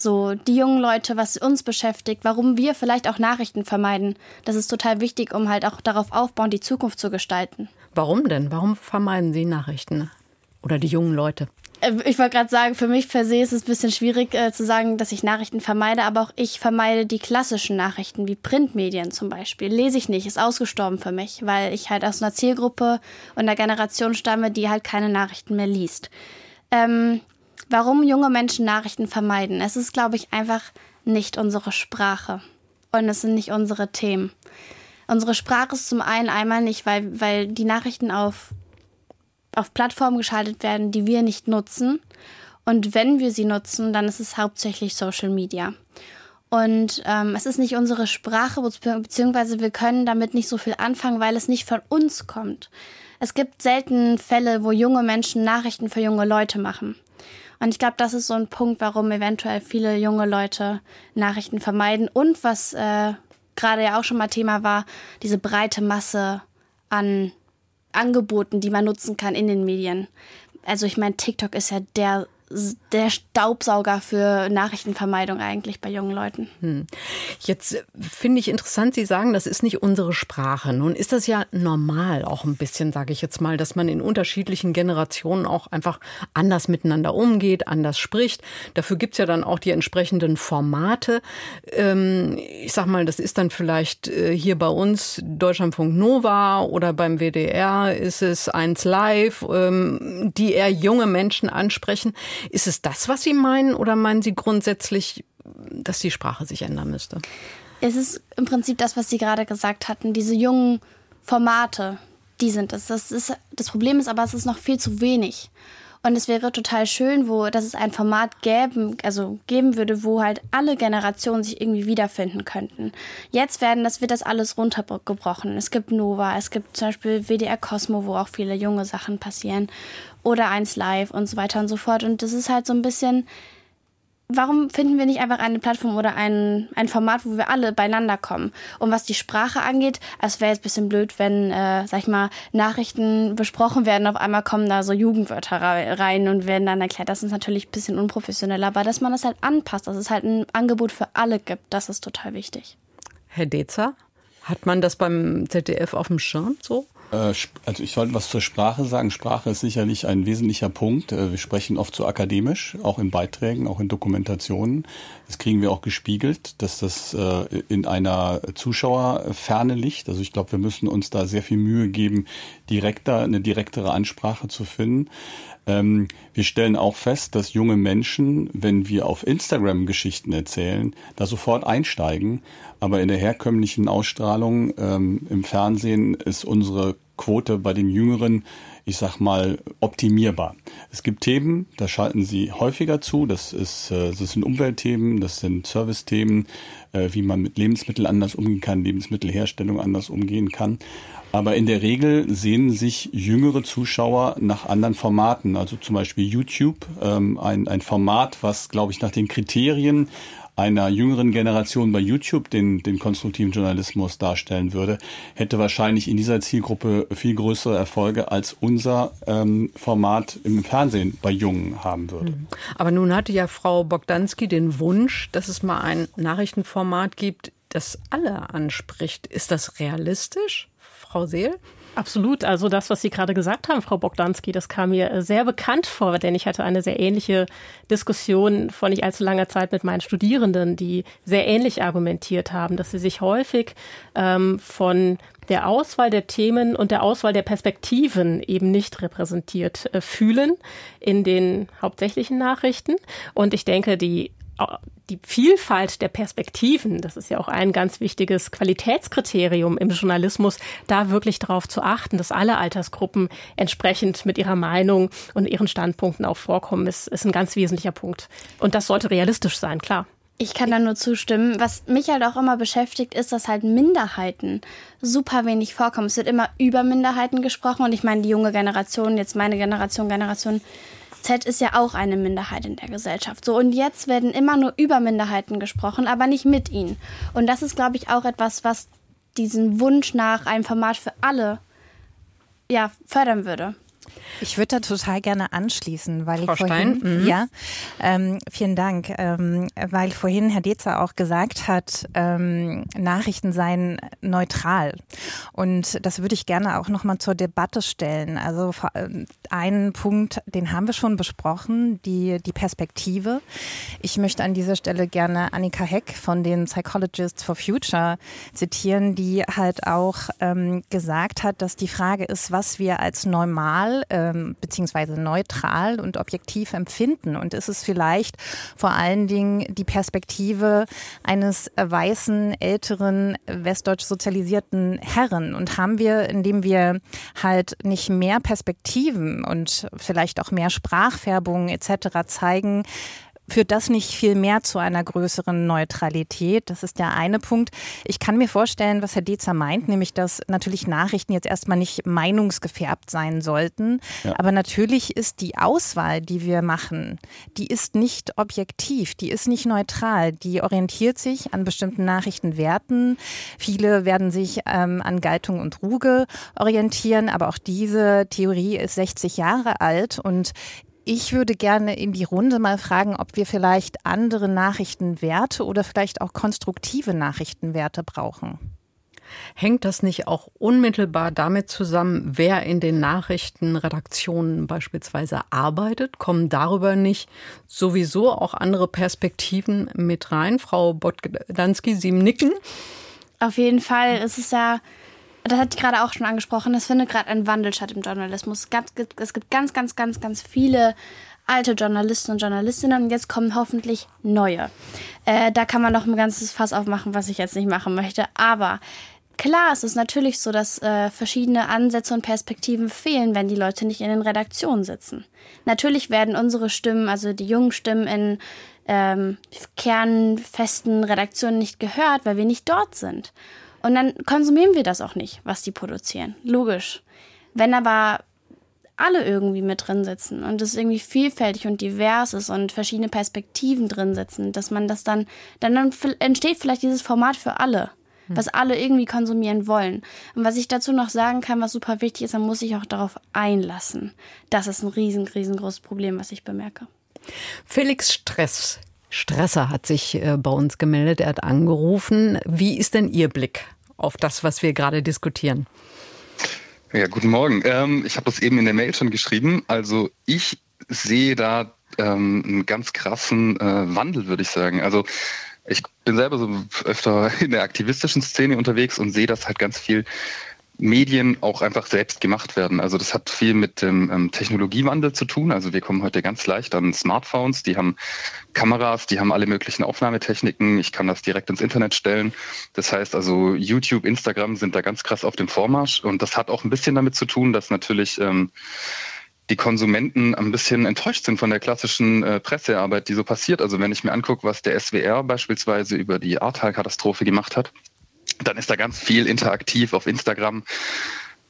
So, die jungen Leute, was uns beschäftigt, warum wir vielleicht auch Nachrichten vermeiden. Das ist total wichtig, um halt auch darauf aufbauen, die Zukunft zu gestalten. Warum denn? Warum vermeiden Sie Nachrichten? Oder die jungen Leute? Äh, ich wollte gerade sagen, für mich per se ist es ein bisschen schwierig äh, zu sagen, dass ich Nachrichten vermeide, aber auch ich vermeide die klassischen Nachrichten, wie Printmedien zum Beispiel. Lese ich nicht, ist ausgestorben für mich, weil ich halt aus einer Zielgruppe und einer Generation stamme, die halt keine Nachrichten mehr liest. Ähm, warum junge Menschen Nachrichten vermeiden? Es ist, glaube ich, einfach nicht unsere Sprache. Und es sind nicht unsere Themen. Unsere Sprache ist zum einen einmal nicht, weil, weil die Nachrichten auf auf Plattformen geschaltet werden, die wir nicht nutzen. Und wenn wir sie nutzen, dann ist es hauptsächlich Social Media. Und ähm, es ist nicht unsere Sprache, beziehungsweise wir können damit nicht so viel anfangen, weil es nicht von uns kommt. Es gibt selten Fälle, wo junge Menschen Nachrichten für junge Leute machen. Und ich glaube, das ist so ein Punkt, warum eventuell viele junge Leute Nachrichten vermeiden. Und was äh, gerade ja auch schon mal Thema war, diese breite Masse an Angeboten, die man nutzen kann in den Medien. Also ich meine, TikTok ist ja der der Staubsauger für Nachrichtenvermeidung eigentlich bei jungen Leuten. Hm. Jetzt finde ich interessant, Sie sagen, das ist nicht unsere Sprache. Nun ist das ja normal auch ein bisschen, sage ich jetzt mal, dass man in unterschiedlichen Generationen auch einfach anders miteinander umgeht, anders spricht. Dafür gibt es ja dann auch die entsprechenden Formate. Ähm, ich sag mal, das ist dann vielleicht äh, hier bei uns Deutschlandfunk Nova oder beim WDR ist es eins live, ähm, die eher junge Menschen ansprechen. Ist es das, was Sie meinen, oder meinen Sie grundsätzlich, dass die Sprache sich ändern müsste? Es ist im Prinzip das, was Sie gerade gesagt hatten, diese jungen Formate, die sind es. Das, ist, das Problem ist aber, es ist noch viel zu wenig. Und es wäre total schön, wo, dass es ein Format gäben, also geben würde, wo halt alle Generationen sich irgendwie wiederfinden könnten. Jetzt werden das, wird das alles runtergebrochen. Es gibt Nova, es gibt zum Beispiel WDR Cosmo, wo auch viele junge Sachen passieren. Oder eins Live und so weiter und so fort. Und das ist halt so ein bisschen, warum finden wir nicht einfach eine Plattform oder ein, ein Format, wo wir alle beieinander kommen? Und was die Sprache angeht, es wäre jetzt ein bisschen blöd, wenn, äh, sag ich mal, Nachrichten besprochen werden, auf einmal kommen da so Jugendwörter rein und werden dann erklärt. Das ist natürlich ein bisschen unprofessionell, aber dass man das halt anpasst, dass es halt ein Angebot für alle gibt, das ist total wichtig. Herr Dezer, hat man das beim ZDF auf dem Schirm so? Äh, also ich wollte was zur Sprache sagen. Sprache ist sicherlich ein wesentlicher Punkt. Äh, wir sprechen oft so akademisch, auch in Beiträgen, auch in Dokumentationen. Das kriegen wir auch gespiegelt, dass das äh, in einer Zuschauerferne liegt. Also ich glaube, wir müssen uns da sehr viel Mühe geben, direkter, eine direktere Ansprache zu finden. Ähm, wir stellen auch fest, dass junge Menschen, wenn wir auf Instagram Geschichten erzählen, da sofort einsteigen. Aber in der herkömmlichen Ausstrahlung ähm, im Fernsehen ist unsere Quote bei den Jüngeren, ich sag mal, optimierbar. Es gibt Themen, da schalten sie häufiger zu. Das ist, äh, das sind Umweltthemen, das sind Servicethemen, äh, wie man mit Lebensmitteln anders umgehen kann, Lebensmittelherstellung anders umgehen kann. Aber in der Regel sehen sich jüngere Zuschauer nach anderen Formaten, also zum Beispiel YouTube, ähm, ein, ein Format, was, glaube ich, nach den Kriterien einer jüngeren Generation bei YouTube den, den konstruktiven Journalismus darstellen würde, hätte wahrscheinlich in dieser Zielgruppe viel größere Erfolge als unser ähm, Format im Fernsehen bei Jungen haben würde. Mhm. Aber nun hatte ja Frau Bogdanski den Wunsch, dass es mal ein Nachrichtenformat gibt, das alle anspricht. Ist das realistisch? Frau Seel? Absolut. Also das, was Sie gerade gesagt haben, Frau Bogdanski, das kam mir äh, sehr bekannt vor, denn ich hatte eine sehr ähnliche Diskussion vor nicht allzu langer Zeit mit meinen Studierenden, die sehr ähnlich argumentiert haben, dass sie sich häufig ähm, von der Auswahl der Themen und der Auswahl der Perspektiven eben nicht repräsentiert äh, fühlen in den hauptsächlichen Nachrichten. Und ich denke, die die Vielfalt der Perspektiven, das ist ja auch ein ganz wichtiges Qualitätskriterium im Journalismus, da wirklich darauf zu achten, dass alle Altersgruppen entsprechend mit ihrer Meinung und ihren Standpunkten auch vorkommen, ist, ist ein ganz wesentlicher Punkt. Und das sollte realistisch sein, klar. Ich kann da nur zustimmen. Was mich halt auch immer beschäftigt, ist, dass halt Minderheiten super wenig vorkommen. Es wird immer über Minderheiten gesprochen und ich meine, die junge Generation, jetzt meine Generation, Generation Z ist ja auch eine Minderheit in der Gesellschaft. So, und jetzt werden immer nur über Minderheiten gesprochen, aber nicht mit ihnen. Und das ist, glaube ich, auch etwas, was diesen Wunsch nach einem Format für alle ja, fördern würde. Ich würde da total gerne anschließen, weil Frau ich vorhin, Stein, mhm. ja, ähm, vielen Dank, ähm, weil vorhin Herr Dezer auch gesagt hat, ähm, Nachrichten seien neutral. Und das würde ich gerne auch nochmal zur Debatte stellen. Also äh, einen Punkt, den haben wir schon besprochen, die, die Perspektive. Ich möchte an dieser Stelle gerne Annika Heck von den Psychologists for Future zitieren, die halt auch ähm, gesagt hat, dass die Frage ist, was wir als normal ähm, beziehungsweise neutral und objektiv empfinden. Und ist es vielleicht vor allen Dingen die Perspektive eines weißen, älteren, westdeutsch sozialisierten Herren? Und haben wir, indem wir halt nicht mehr Perspektiven und vielleicht auch mehr Sprachfärbung etc. zeigen, führt das nicht viel mehr zu einer größeren Neutralität? Das ist der eine Punkt. Ich kann mir vorstellen, was Herr Dezer meint, nämlich, dass natürlich Nachrichten jetzt erstmal nicht meinungsgefärbt sein sollten. Ja. Aber natürlich ist die Auswahl, die wir machen, die ist nicht objektiv, die ist nicht neutral. Die orientiert sich an bestimmten Nachrichtenwerten. Viele werden sich ähm, an Galtung und Ruge orientieren, aber auch diese Theorie ist 60 Jahre alt und ich würde gerne in die Runde mal fragen, ob wir vielleicht andere Nachrichtenwerte oder vielleicht auch konstruktive Nachrichtenwerte brauchen. Hängt das nicht auch unmittelbar damit zusammen, wer in den Nachrichtenredaktionen beispielsweise arbeitet? Kommen darüber nicht sowieso auch andere Perspektiven mit rein? Frau Botdanski, Sie nicken. Auf jeden Fall. Es ist ja das hat ich gerade auch schon angesprochen, es findet gerade ein Wandel statt im Journalismus. Es gibt ganz, ganz, ganz, ganz viele alte Journalisten und Journalistinnen und jetzt kommen hoffentlich neue. Äh, da kann man noch ein ganzes Fass aufmachen, was ich jetzt nicht machen möchte. Aber klar, es ist natürlich so, dass äh, verschiedene Ansätze und Perspektiven fehlen, wenn die Leute nicht in den Redaktionen sitzen. Natürlich werden unsere Stimmen, also die jungen Stimmen in ähm, kernfesten Redaktionen nicht gehört, weil wir nicht dort sind. Und dann konsumieren wir das auch nicht, was die produzieren. Logisch. Wenn aber alle irgendwie mit drin sitzen und es irgendwie vielfältig und divers ist und verschiedene Perspektiven drin sitzen, dass man das dann, dann, dann entsteht vielleicht dieses Format für alle, hm. was alle irgendwie konsumieren wollen. Und was ich dazu noch sagen kann, was super wichtig ist, man muss sich auch darauf einlassen. Das ist ein riesen, riesengroßes Problem, was ich bemerke. Felix Stress Stresser hat sich äh, bei uns gemeldet, er hat angerufen. Wie ist denn Ihr Blick auf das, was wir gerade diskutieren? Ja, guten Morgen. Ähm, ich habe das eben in der Mail schon geschrieben. Also ich sehe da ähm, einen ganz krassen äh, Wandel, würde ich sagen. Also ich bin selber so öfter in der aktivistischen Szene unterwegs und sehe das halt ganz viel Medien auch einfach selbst gemacht werden. Also das hat viel mit dem ähm, Technologiewandel zu tun. Also wir kommen heute ganz leicht an Smartphones, die haben Kameras, die haben alle möglichen Aufnahmetechniken. Ich kann das direkt ins Internet stellen. Das heißt also YouTube, Instagram sind da ganz krass auf dem Vormarsch. Und das hat auch ein bisschen damit zu tun, dass natürlich ähm, die Konsumenten ein bisschen enttäuscht sind von der klassischen äh, Pressearbeit, die so passiert. Also wenn ich mir angucke, was der SWR beispielsweise über die Ahrtal-Katastrophe gemacht hat, dann ist da ganz viel interaktiv auf Instagram.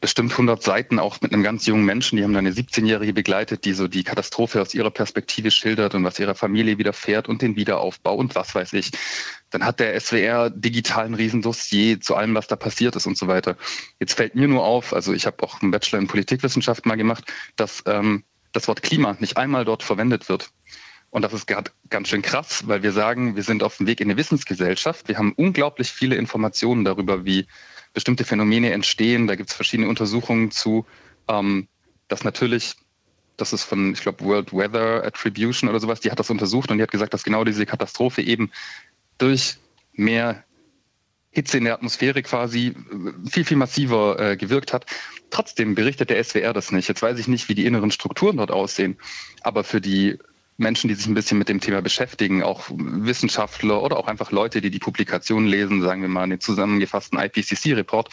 Bestimmt 100 Seiten auch mit einem ganz jungen Menschen. Die haben dann eine 17-Jährige begleitet, die so die Katastrophe aus ihrer Perspektive schildert und was ihrer Familie widerfährt und den Wiederaufbau und was weiß ich. Dann hat der SWR digital ein Riesendossier zu allem, was da passiert ist und so weiter. Jetzt fällt mir nur auf, also ich habe auch einen Bachelor in Politikwissenschaft mal gemacht, dass ähm, das Wort Klima nicht einmal dort verwendet wird. Und das ist gerade ganz schön krass, weil wir sagen, wir sind auf dem Weg in eine Wissensgesellschaft. Wir haben unglaublich viele Informationen darüber, wie bestimmte Phänomene entstehen. Da gibt es verschiedene Untersuchungen zu, ähm, dass natürlich, das ist von, ich glaube, World Weather Attribution oder sowas, die hat das untersucht und die hat gesagt, dass genau diese Katastrophe eben durch mehr Hitze in der Atmosphäre quasi äh, viel, viel massiver äh, gewirkt hat. Trotzdem berichtet der SWR das nicht. Jetzt weiß ich nicht, wie die inneren Strukturen dort aussehen, aber für die Menschen, die sich ein bisschen mit dem Thema beschäftigen, auch Wissenschaftler oder auch einfach Leute, die die Publikationen lesen, sagen wir mal einen zusammengefassten IPCC-Report,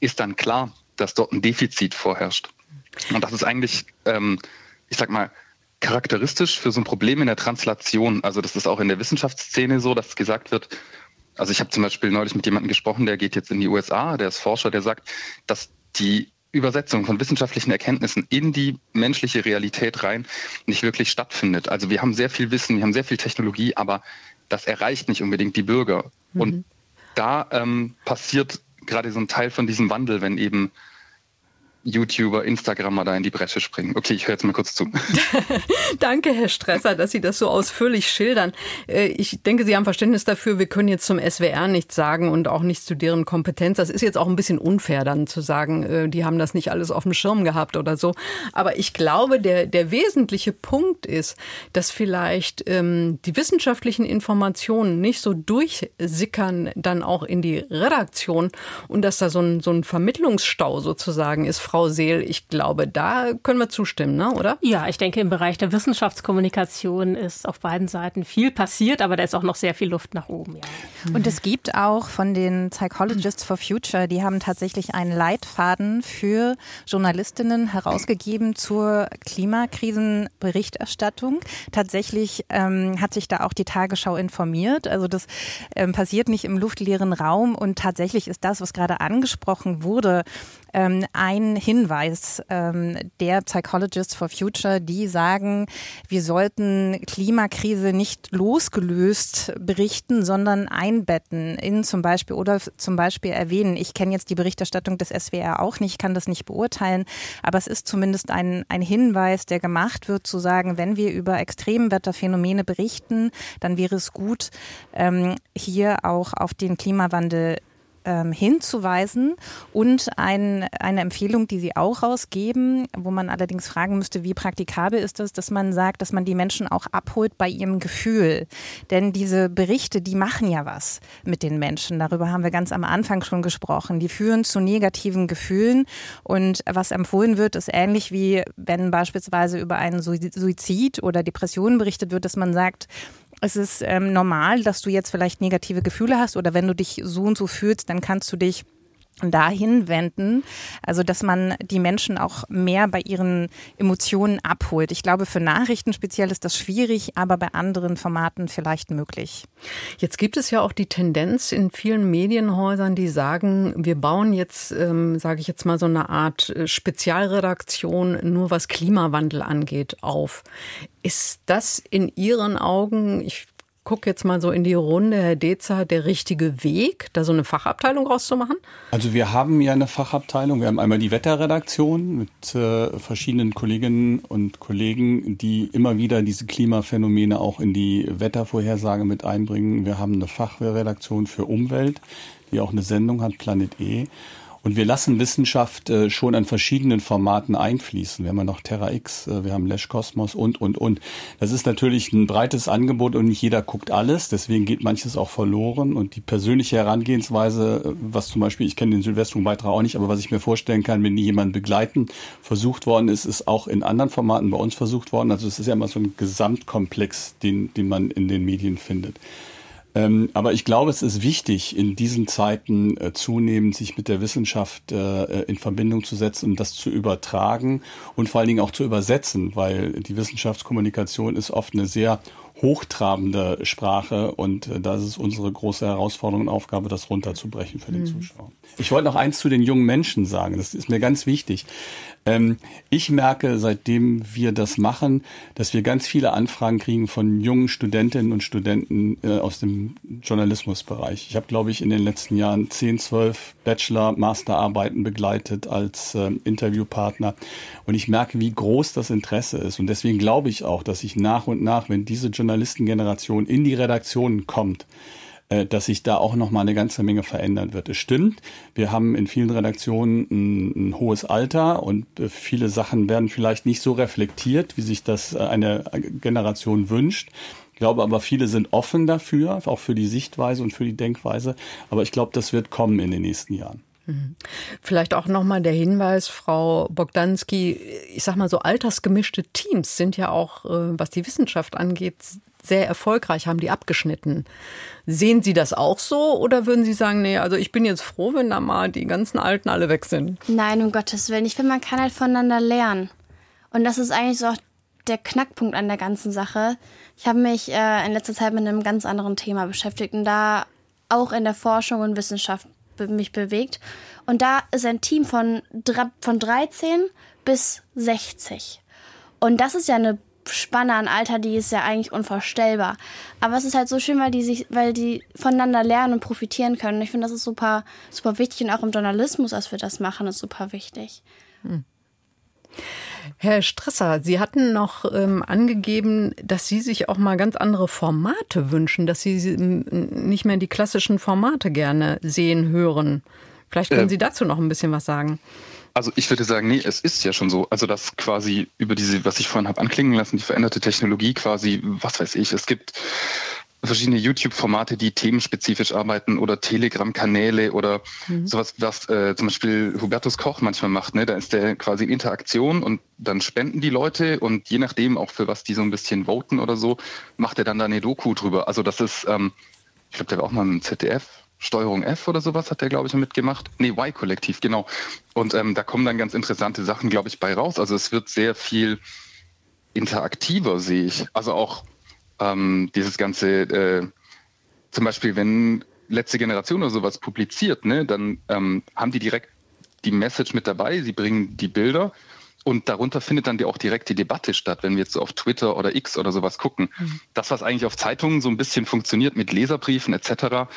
ist dann klar, dass dort ein Defizit vorherrscht. Und das ist eigentlich, ähm, ich sag mal, charakteristisch für so ein Problem in der Translation. Also das ist auch in der Wissenschaftsszene so, dass gesagt wird, also ich habe zum Beispiel neulich mit jemandem gesprochen, der geht jetzt in die USA, der ist Forscher, der sagt, dass die Übersetzung von wissenschaftlichen Erkenntnissen in die menschliche Realität rein nicht wirklich stattfindet. Also wir haben sehr viel Wissen, wir haben sehr viel Technologie, aber das erreicht nicht unbedingt die Bürger. Mhm. Und da ähm, passiert gerade so ein Teil von diesem Wandel, wenn eben YouTuber, Instagrammer da in die Bresche springen. Okay, ich höre jetzt mal kurz zu. Danke, Herr Stresser, dass Sie das so ausführlich schildern. Äh, ich denke, Sie haben Verständnis dafür. Wir können jetzt zum SWR nichts sagen und auch nichts zu deren Kompetenz. Das ist jetzt auch ein bisschen unfair, dann zu sagen, äh, die haben das nicht alles auf dem Schirm gehabt oder so. Aber ich glaube, der, der wesentliche Punkt ist, dass vielleicht ähm, die wissenschaftlichen Informationen nicht so durchsickern dann auch in die Redaktion und dass da so ein, so ein Vermittlungsstau sozusagen ist Frau Seel. Ich glaube, da können wir zustimmen, ne? oder? Ja, ich denke, im Bereich der Wissenschaftskommunikation ist auf beiden Seiten viel passiert, aber da ist auch noch sehr viel Luft nach oben. Ja. Und es gibt auch von den Psychologists for Future, die haben tatsächlich einen Leitfaden für Journalistinnen herausgegeben zur Klimakrisenberichterstattung. Tatsächlich ähm, hat sich da auch die Tagesschau informiert. Also das ähm, passiert nicht im luftleeren Raum und tatsächlich ist das, was gerade angesprochen wurde, ähm, ein Hinweis ähm, der Psychologists for Future, die sagen, wir sollten Klimakrise nicht losgelöst berichten, sondern einbetten in zum Beispiel oder zum Beispiel erwähnen. Ich kenne jetzt die Berichterstattung des SWR auch nicht, kann das nicht beurteilen, aber es ist zumindest ein, ein Hinweis, der gemacht wird, zu sagen, wenn wir über Extremwetterphänomene berichten, dann wäre es gut, ähm, hier auch auf den Klimawandel ähm, hinzuweisen und ein, eine Empfehlung, die Sie auch rausgeben, wo man allerdings fragen müsste, wie praktikabel ist das, dass man sagt, dass man die Menschen auch abholt bei ihrem Gefühl. Denn diese Berichte, die machen ja was mit den Menschen. Darüber haben wir ganz am Anfang schon gesprochen. Die führen zu negativen Gefühlen und was empfohlen wird, ist ähnlich wie wenn beispielsweise über einen Suizid oder Depressionen berichtet wird, dass man sagt, es ist ähm, normal, dass du jetzt vielleicht negative Gefühle hast oder wenn du dich so und so fühlst, dann kannst du dich dahin wenden, also dass man die Menschen auch mehr bei ihren Emotionen abholt. Ich glaube, für Nachrichten speziell ist das schwierig, aber bei anderen Formaten vielleicht möglich. Jetzt gibt es ja auch die Tendenz in vielen Medienhäusern, die sagen, wir bauen jetzt, ähm, sage ich jetzt mal, so eine Art äh, Spezialredaktion nur was Klimawandel angeht auf. Ist das in Ihren Augen, ich gucke jetzt mal so in die Runde, Herr Dezer, der richtige Weg, da so eine Fachabteilung rauszumachen? Also wir haben ja eine Fachabteilung. Wir haben einmal die Wetterredaktion mit äh, verschiedenen Kolleginnen und Kollegen, die immer wieder diese Klimaphänomene auch in die Wettervorhersage mit einbringen. Wir haben eine Fachredaktion für Umwelt, die auch eine Sendung hat, Planet E. Und wir lassen Wissenschaft äh, schon an verschiedenen Formaten einfließen. Wir haben ja noch Terra X, äh, wir haben Lesch Kosmos und, und, und. Das ist natürlich ein breites Angebot und nicht jeder guckt alles. Deswegen geht manches auch verloren. Und die persönliche Herangehensweise, äh, was zum Beispiel, ich kenne den Silvestrum-Beitrag auch nicht, aber was ich mir vorstellen kann, wenn die jemanden begleiten, versucht worden ist, ist auch in anderen Formaten bei uns versucht worden. Also es ist ja immer so ein Gesamtkomplex, den, den man in den Medien findet. Ähm, aber ich glaube, es ist wichtig, in diesen Zeiten äh, zunehmend sich mit der Wissenschaft äh, in Verbindung zu setzen und das zu übertragen und vor allen Dingen auch zu übersetzen, weil die Wissenschaftskommunikation ist oft eine sehr hochtrabende Sprache und äh, das ist unsere große Herausforderung und Aufgabe, das runterzubrechen für den mhm. Zuschauer. Ich wollte noch eins zu den jungen Menschen sagen, das ist mir ganz wichtig. Ähm, ich merke, seitdem wir das machen, dass wir ganz viele Anfragen kriegen von jungen Studentinnen und Studenten äh, aus dem Journalismusbereich. Ich habe, glaube ich, in den letzten Jahren 10, 12 Bachelor, Masterarbeiten begleitet als äh, Interviewpartner. Und ich merke, wie groß das Interesse ist. Und deswegen glaube ich auch, dass ich nach und nach, wenn diese Journalistengeneration in die Redaktionen kommt, dass sich da auch noch mal eine ganze Menge verändern wird. Es stimmt, wir haben in vielen Redaktionen ein, ein hohes Alter und äh, viele Sachen werden vielleicht nicht so reflektiert, wie sich das äh, eine Generation wünscht. Ich glaube aber, viele sind offen dafür, auch für die Sichtweise und für die Denkweise. Aber ich glaube, das wird kommen in den nächsten Jahren. Mhm. Vielleicht auch nochmal der Hinweis, Frau Bogdanski, ich sag mal so altersgemischte Teams sind ja auch, äh, was die Wissenschaft angeht, sehr erfolgreich, haben die abgeschnitten. Sehen Sie das auch so oder würden Sie sagen, nee, also ich bin jetzt froh, wenn da mal die ganzen Alten alle weg sind? Nein, um Gottes Willen. Ich finde, man kann halt voneinander lernen. Und das ist eigentlich so auch der Knackpunkt an der ganzen Sache. Ich habe mich äh, in letzter Zeit mit einem ganz anderen Thema beschäftigt und da auch in der Forschung und Wissenschaft be mich bewegt. Und da ist ein Team von, von 13 bis 60. Und das ist ja eine Spanne an Alter, die ist ja eigentlich unvorstellbar. Aber es ist halt so schön, weil die sich, weil die voneinander lernen und profitieren können. Und ich finde, das ist super, super wichtig und auch im Journalismus, als wir das machen, ist super wichtig. Hm. Herr Stresser, Sie hatten noch ähm, angegeben, dass Sie sich auch mal ganz andere Formate wünschen, dass Sie nicht mehr die klassischen Formate gerne sehen, hören. Vielleicht können äh, Sie dazu noch ein bisschen was sagen. Also ich würde sagen, nee, es ist ja schon so. Also dass quasi über diese, was ich vorhin habe anklingen lassen, die veränderte Technologie quasi, was weiß ich, es gibt verschiedene YouTube-Formate, die themenspezifisch arbeiten oder Telegram-Kanäle oder mhm. sowas, was äh, zum Beispiel Hubertus Koch manchmal macht. Ne? Da ist der quasi in Interaktion und dann spenden die Leute und je nachdem auch für was die so ein bisschen voten oder so, macht er dann da eine Doku drüber. Also das ist, ähm, ich glaube, der war auch mal im ZDF, Steuerung F oder sowas hat der, glaube ich, mitgemacht. Nee, Y-Kollektiv, genau. Und ähm, da kommen dann ganz interessante Sachen, glaube ich, bei raus. Also es wird sehr viel interaktiver, sehe ich. Also auch ähm, dieses ganze, äh, zum Beispiel, wenn letzte Generation oder sowas publiziert, ne, dann ähm, haben die direkt die Message mit dabei, sie bringen die Bilder und darunter findet dann auch direkt die Debatte statt, wenn wir jetzt so auf Twitter oder X oder sowas gucken. Mhm. Das, was eigentlich auf Zeitungen so ein bisschen funktioniert mit Leserbriefen etc.,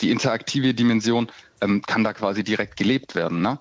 die interaktive Dimension ähm, kann da quasi direkt gelebt werden. Ne?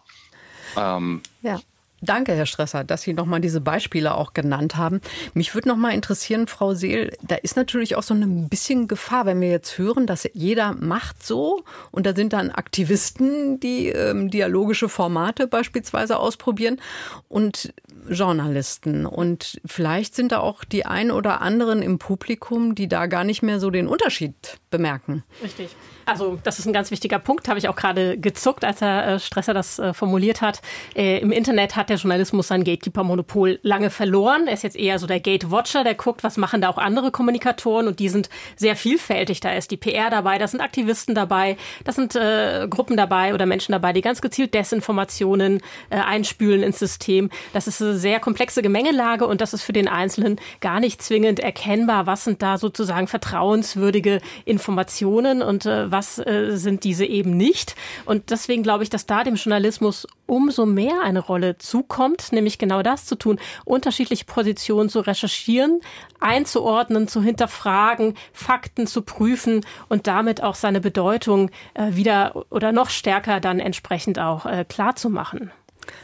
Ähm, ja. Danke, Herr Stresser, dass Sie nochmal diese Beispiele auch genannt haben. Mich würde nochmal interessieren, Frau Seel, da ist natürlich auch so ein bisschen Gefahr, wenn wir jetzt hören, dass jeder macht so und da sind dann Aktivisten, die ähm, dialogische Formate beispielsweise ausprobieren und Journalisten. Und vielleicht sind da auch die ein oder anderen im Publikum, die da gar nicht mehr so den Unterschied bemerken. Richtig. Also das ist ein ganz wichtiger Punkt, habe ich auch gerade gezuckt, als Herr äh, Stresser das äh, formuliert hat. Äh, Im Internet hat der Journalismus sein Gatekeeper-Monopol lange verloren. Er ist jetzt eher so der Gate-Watcher, der guckt, was machen da auch andere Kommunikatoren und die sind sehr vielfältig. Da ist die PR dabei, da sind Aktivisten dabei, da sind äh, Gruppen dabei oder Menschen dabei, die ganz gezielt Desinformationen äh, einspülen ins System. Das ist eine sehr komplexe Gemengelage und das ist für den Einzelnen gar nicht zwingend erkennbar, was sind da sozusagen vertrauenswürdige Informationen und äh, was äh, sind diese eben nicht. Und deswegen glaube ich, dass da dem Journalismus umso mehr eine Rolle zukommt, nämlich genau das zu tun, unterschiedliche Positionen zu recherchieren, einzuordnen, zu hinterfragen, Fakten zu prüfen und damit auch seine Bedeutung äh, wieder oder noch stärker dann entsprechend auch äh, klar zu machen.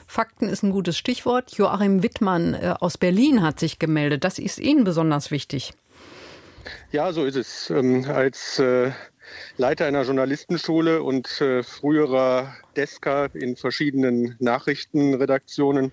Fakten ist ein gutes Stichwort. Joachim Wittmann äh, aus Berlin hat sich gemeldet. Das ist Ihnen besonders wichtig. Ja, so ist es. Ähm, als äh, Leiter einer Journalistenschule und äh, früherer Desker in verschiedenen Nachrichtenredaktionen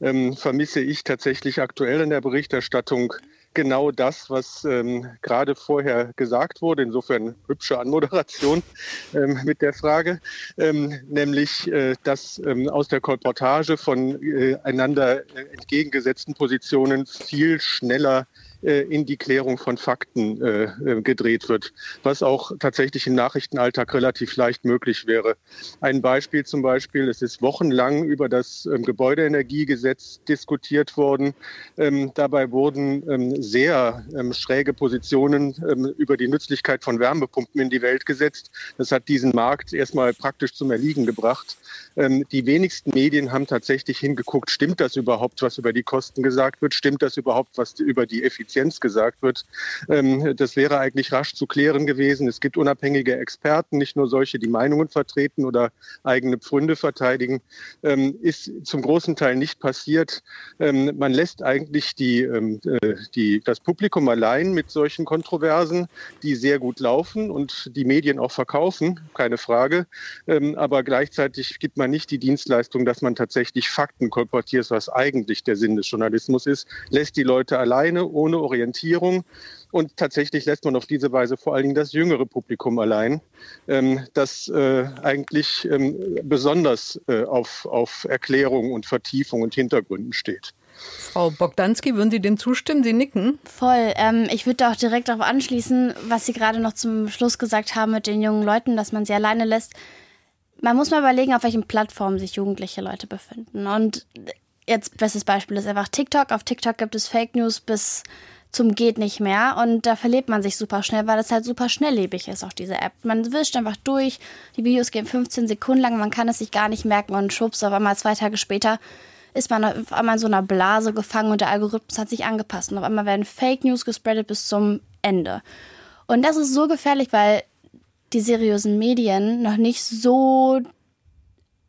ähm, vermisse ich tatsächlich aktuell in der Berichterstattung genau das, was ähm, gerade vorher gesagt wurde. Insofern hübsche Anmoderation ähm, mit der Frage, ähm, nämlich, äh, dass ähm, aus der Kolportage von äh, einander entgegengesetzten Positionen viel schneller äh, in die Klärung von Fakten äh, äh, gedreht wird, was auch tatsächlich im Nachrichtenalltag relativ leicht möglich wäre. Ein Beispiel zum Beispiel, es ist wochenlang über das ähm, Gebäudeenergiegesetz diskutiert worden. Ähm, dabei wurden ähm, sehr schräge Positionen über die Nützlichkeit von Wärmepumpen in die Welt gesetzt. Das hat diesen Markt erstmal praktisch zum Erliegen gebracht. Ähm, die wenigsten Medien haben tatsächlich hingeguckt, stimmt das überhaupt, was über die Kosten gesagt wird? Stimmt das überhaupt, was über die Effizienz gesagt wird? Ähm, das wäre eigentlich rasch zu klären gewesen. Es gibt unabhängige Experten, nicht nur solche, die Meinungen vertreten oder eigene Pfründe verteidigen. Ähm, ist zum großen Teil nicht passiert. Man lässt eigentlich die, äh, die, das Publikum allein mit solchen Kontroversen, die sehr gut laufen und die Medien auch verkaufen, keine Frage. Aber gleichzeitig gibt man nicht die Dienstleistung, dass man tatsächlich Fakten kolportiert, was eigentlich der Sinn des Journalismus ist, lässt die Leute alleine, ohne Orientierung Und tatsächlich lässt man auf diese Weise vor allen Dingen das jüngere Publikum allein, ähm, das äh, eigentlich ähm, besonders äh, auf, auf Erklärung und Vertiefung und Hintergründen steht. Frau Bogdanski, würden Sie dem zustimmen? Sie nicken. Voll. Ähm, ich würde auch direkt darauf anschließen, was Sie gerade noch zum Schluss gesagt haben mit den jungen Leuten, dass man sie alleine lässt. Man muss mal überlegen, auf welchen Plattformen sich jugendliche Leute befinden. Und jetzt bestes Beispiel ist einfach TikTok. Auf TikTok gibt es Fake News bis zum geht nicht mehr und da verlebt man sich super schnell, weil das halt super schnelllebig ist, auch diese App. Man wischt einfach durch, die Videos gehen 15 Sekunden lang, man kann es sich gar nicht merken und schubst auf einmal zwei Tage später ist man auf einmal in so einer Blase gefangen und der Algorithmus hat sich angepasst und auf einmal werden Fake News gespreadet bis zum Ende. Und das ist so gefährlich, weil die seriösen Medien noch nicht so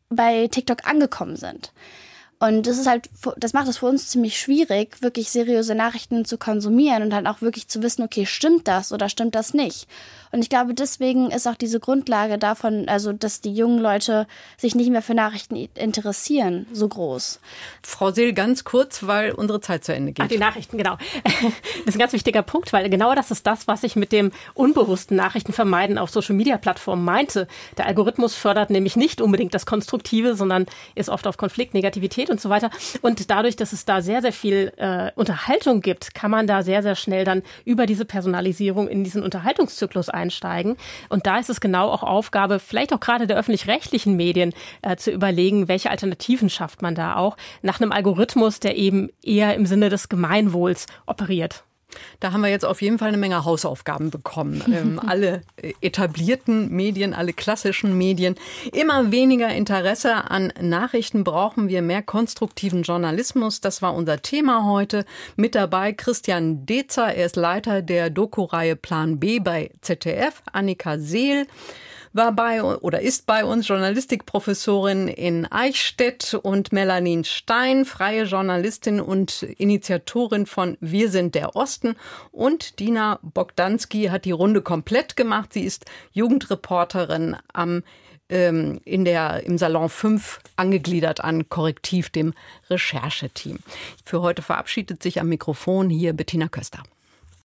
bei TikTok angekommen sind. Und das ist halt, das macht es für uns ziemlich schwierig, wirklich seriöse Nachrichten zu konsumieren und dann auch wirklich zu wissen, okay, stimmt das oder stimmt das nicht? Und ich glaube, deswegen ist auch diese Grundlage davon, also dass die jungen Leute sich nicht mehr für Nachrichten interessieren, so groß. Frau Seel, ganz kurz, weil unsere Zeit zu Ende geht. Ach, die Nachrichten, genau. Das ist ein ganz wichtiger Punkt, weil genau das ist das, was ich mit dem unbewussten Nachrichtenvermeiden auf Social-Media-Plattformen meinte. Der Algorithmus fördert nämlich nicht unbedingt das Konstruktive, sondern ist oft auf Konflikt, Negativität und so weiter. Und dadurch, dass es da sehr, sehr viel äh, Unterhaltung gibt, kann man da sehr, sehr schnell dann über diese Personalisierung in diesen Unterhaltungszyklus ein einsteigen. Und da ist es genau auch Aufgabe, vielleicht auch gerade der öffentlich-rechtlichen Medien, äh, zu überlegen, welche Alternativen schafft man da auch nach einem Algorithmus, der eben eher im Sinne des Gemeinwohls operiert. Da haben wir jetzt auf jeden Fall eine Menge Hausaufgaben bekommen. Ähm, alle etablierten Medien, alle klassischen Medien. Immer weniger Interesse an Nachrichten brauchen wir mehr konstruktiven Journalismus. Das war unser Thema heute. Mit dabei Christian Dezer. Er ist Leiter der Doku-Reihe Plan B bei ZDF. Annika Seel war bei oder ist bei uns Journalistikprofessorin in Eichstätt und Melanie Stein, freie Journalistin und Initiatorin von Wir sind der Osten und Dina Bogdanski hat die Runde komplett gemacht. Sie ist Jugendreporterin am ähm, in der, im Salon 5 angegliedert an Korrektiv, dem Rechercheteam. Für heute verabschiedet sich am Mikrofon hier Bettina Köster.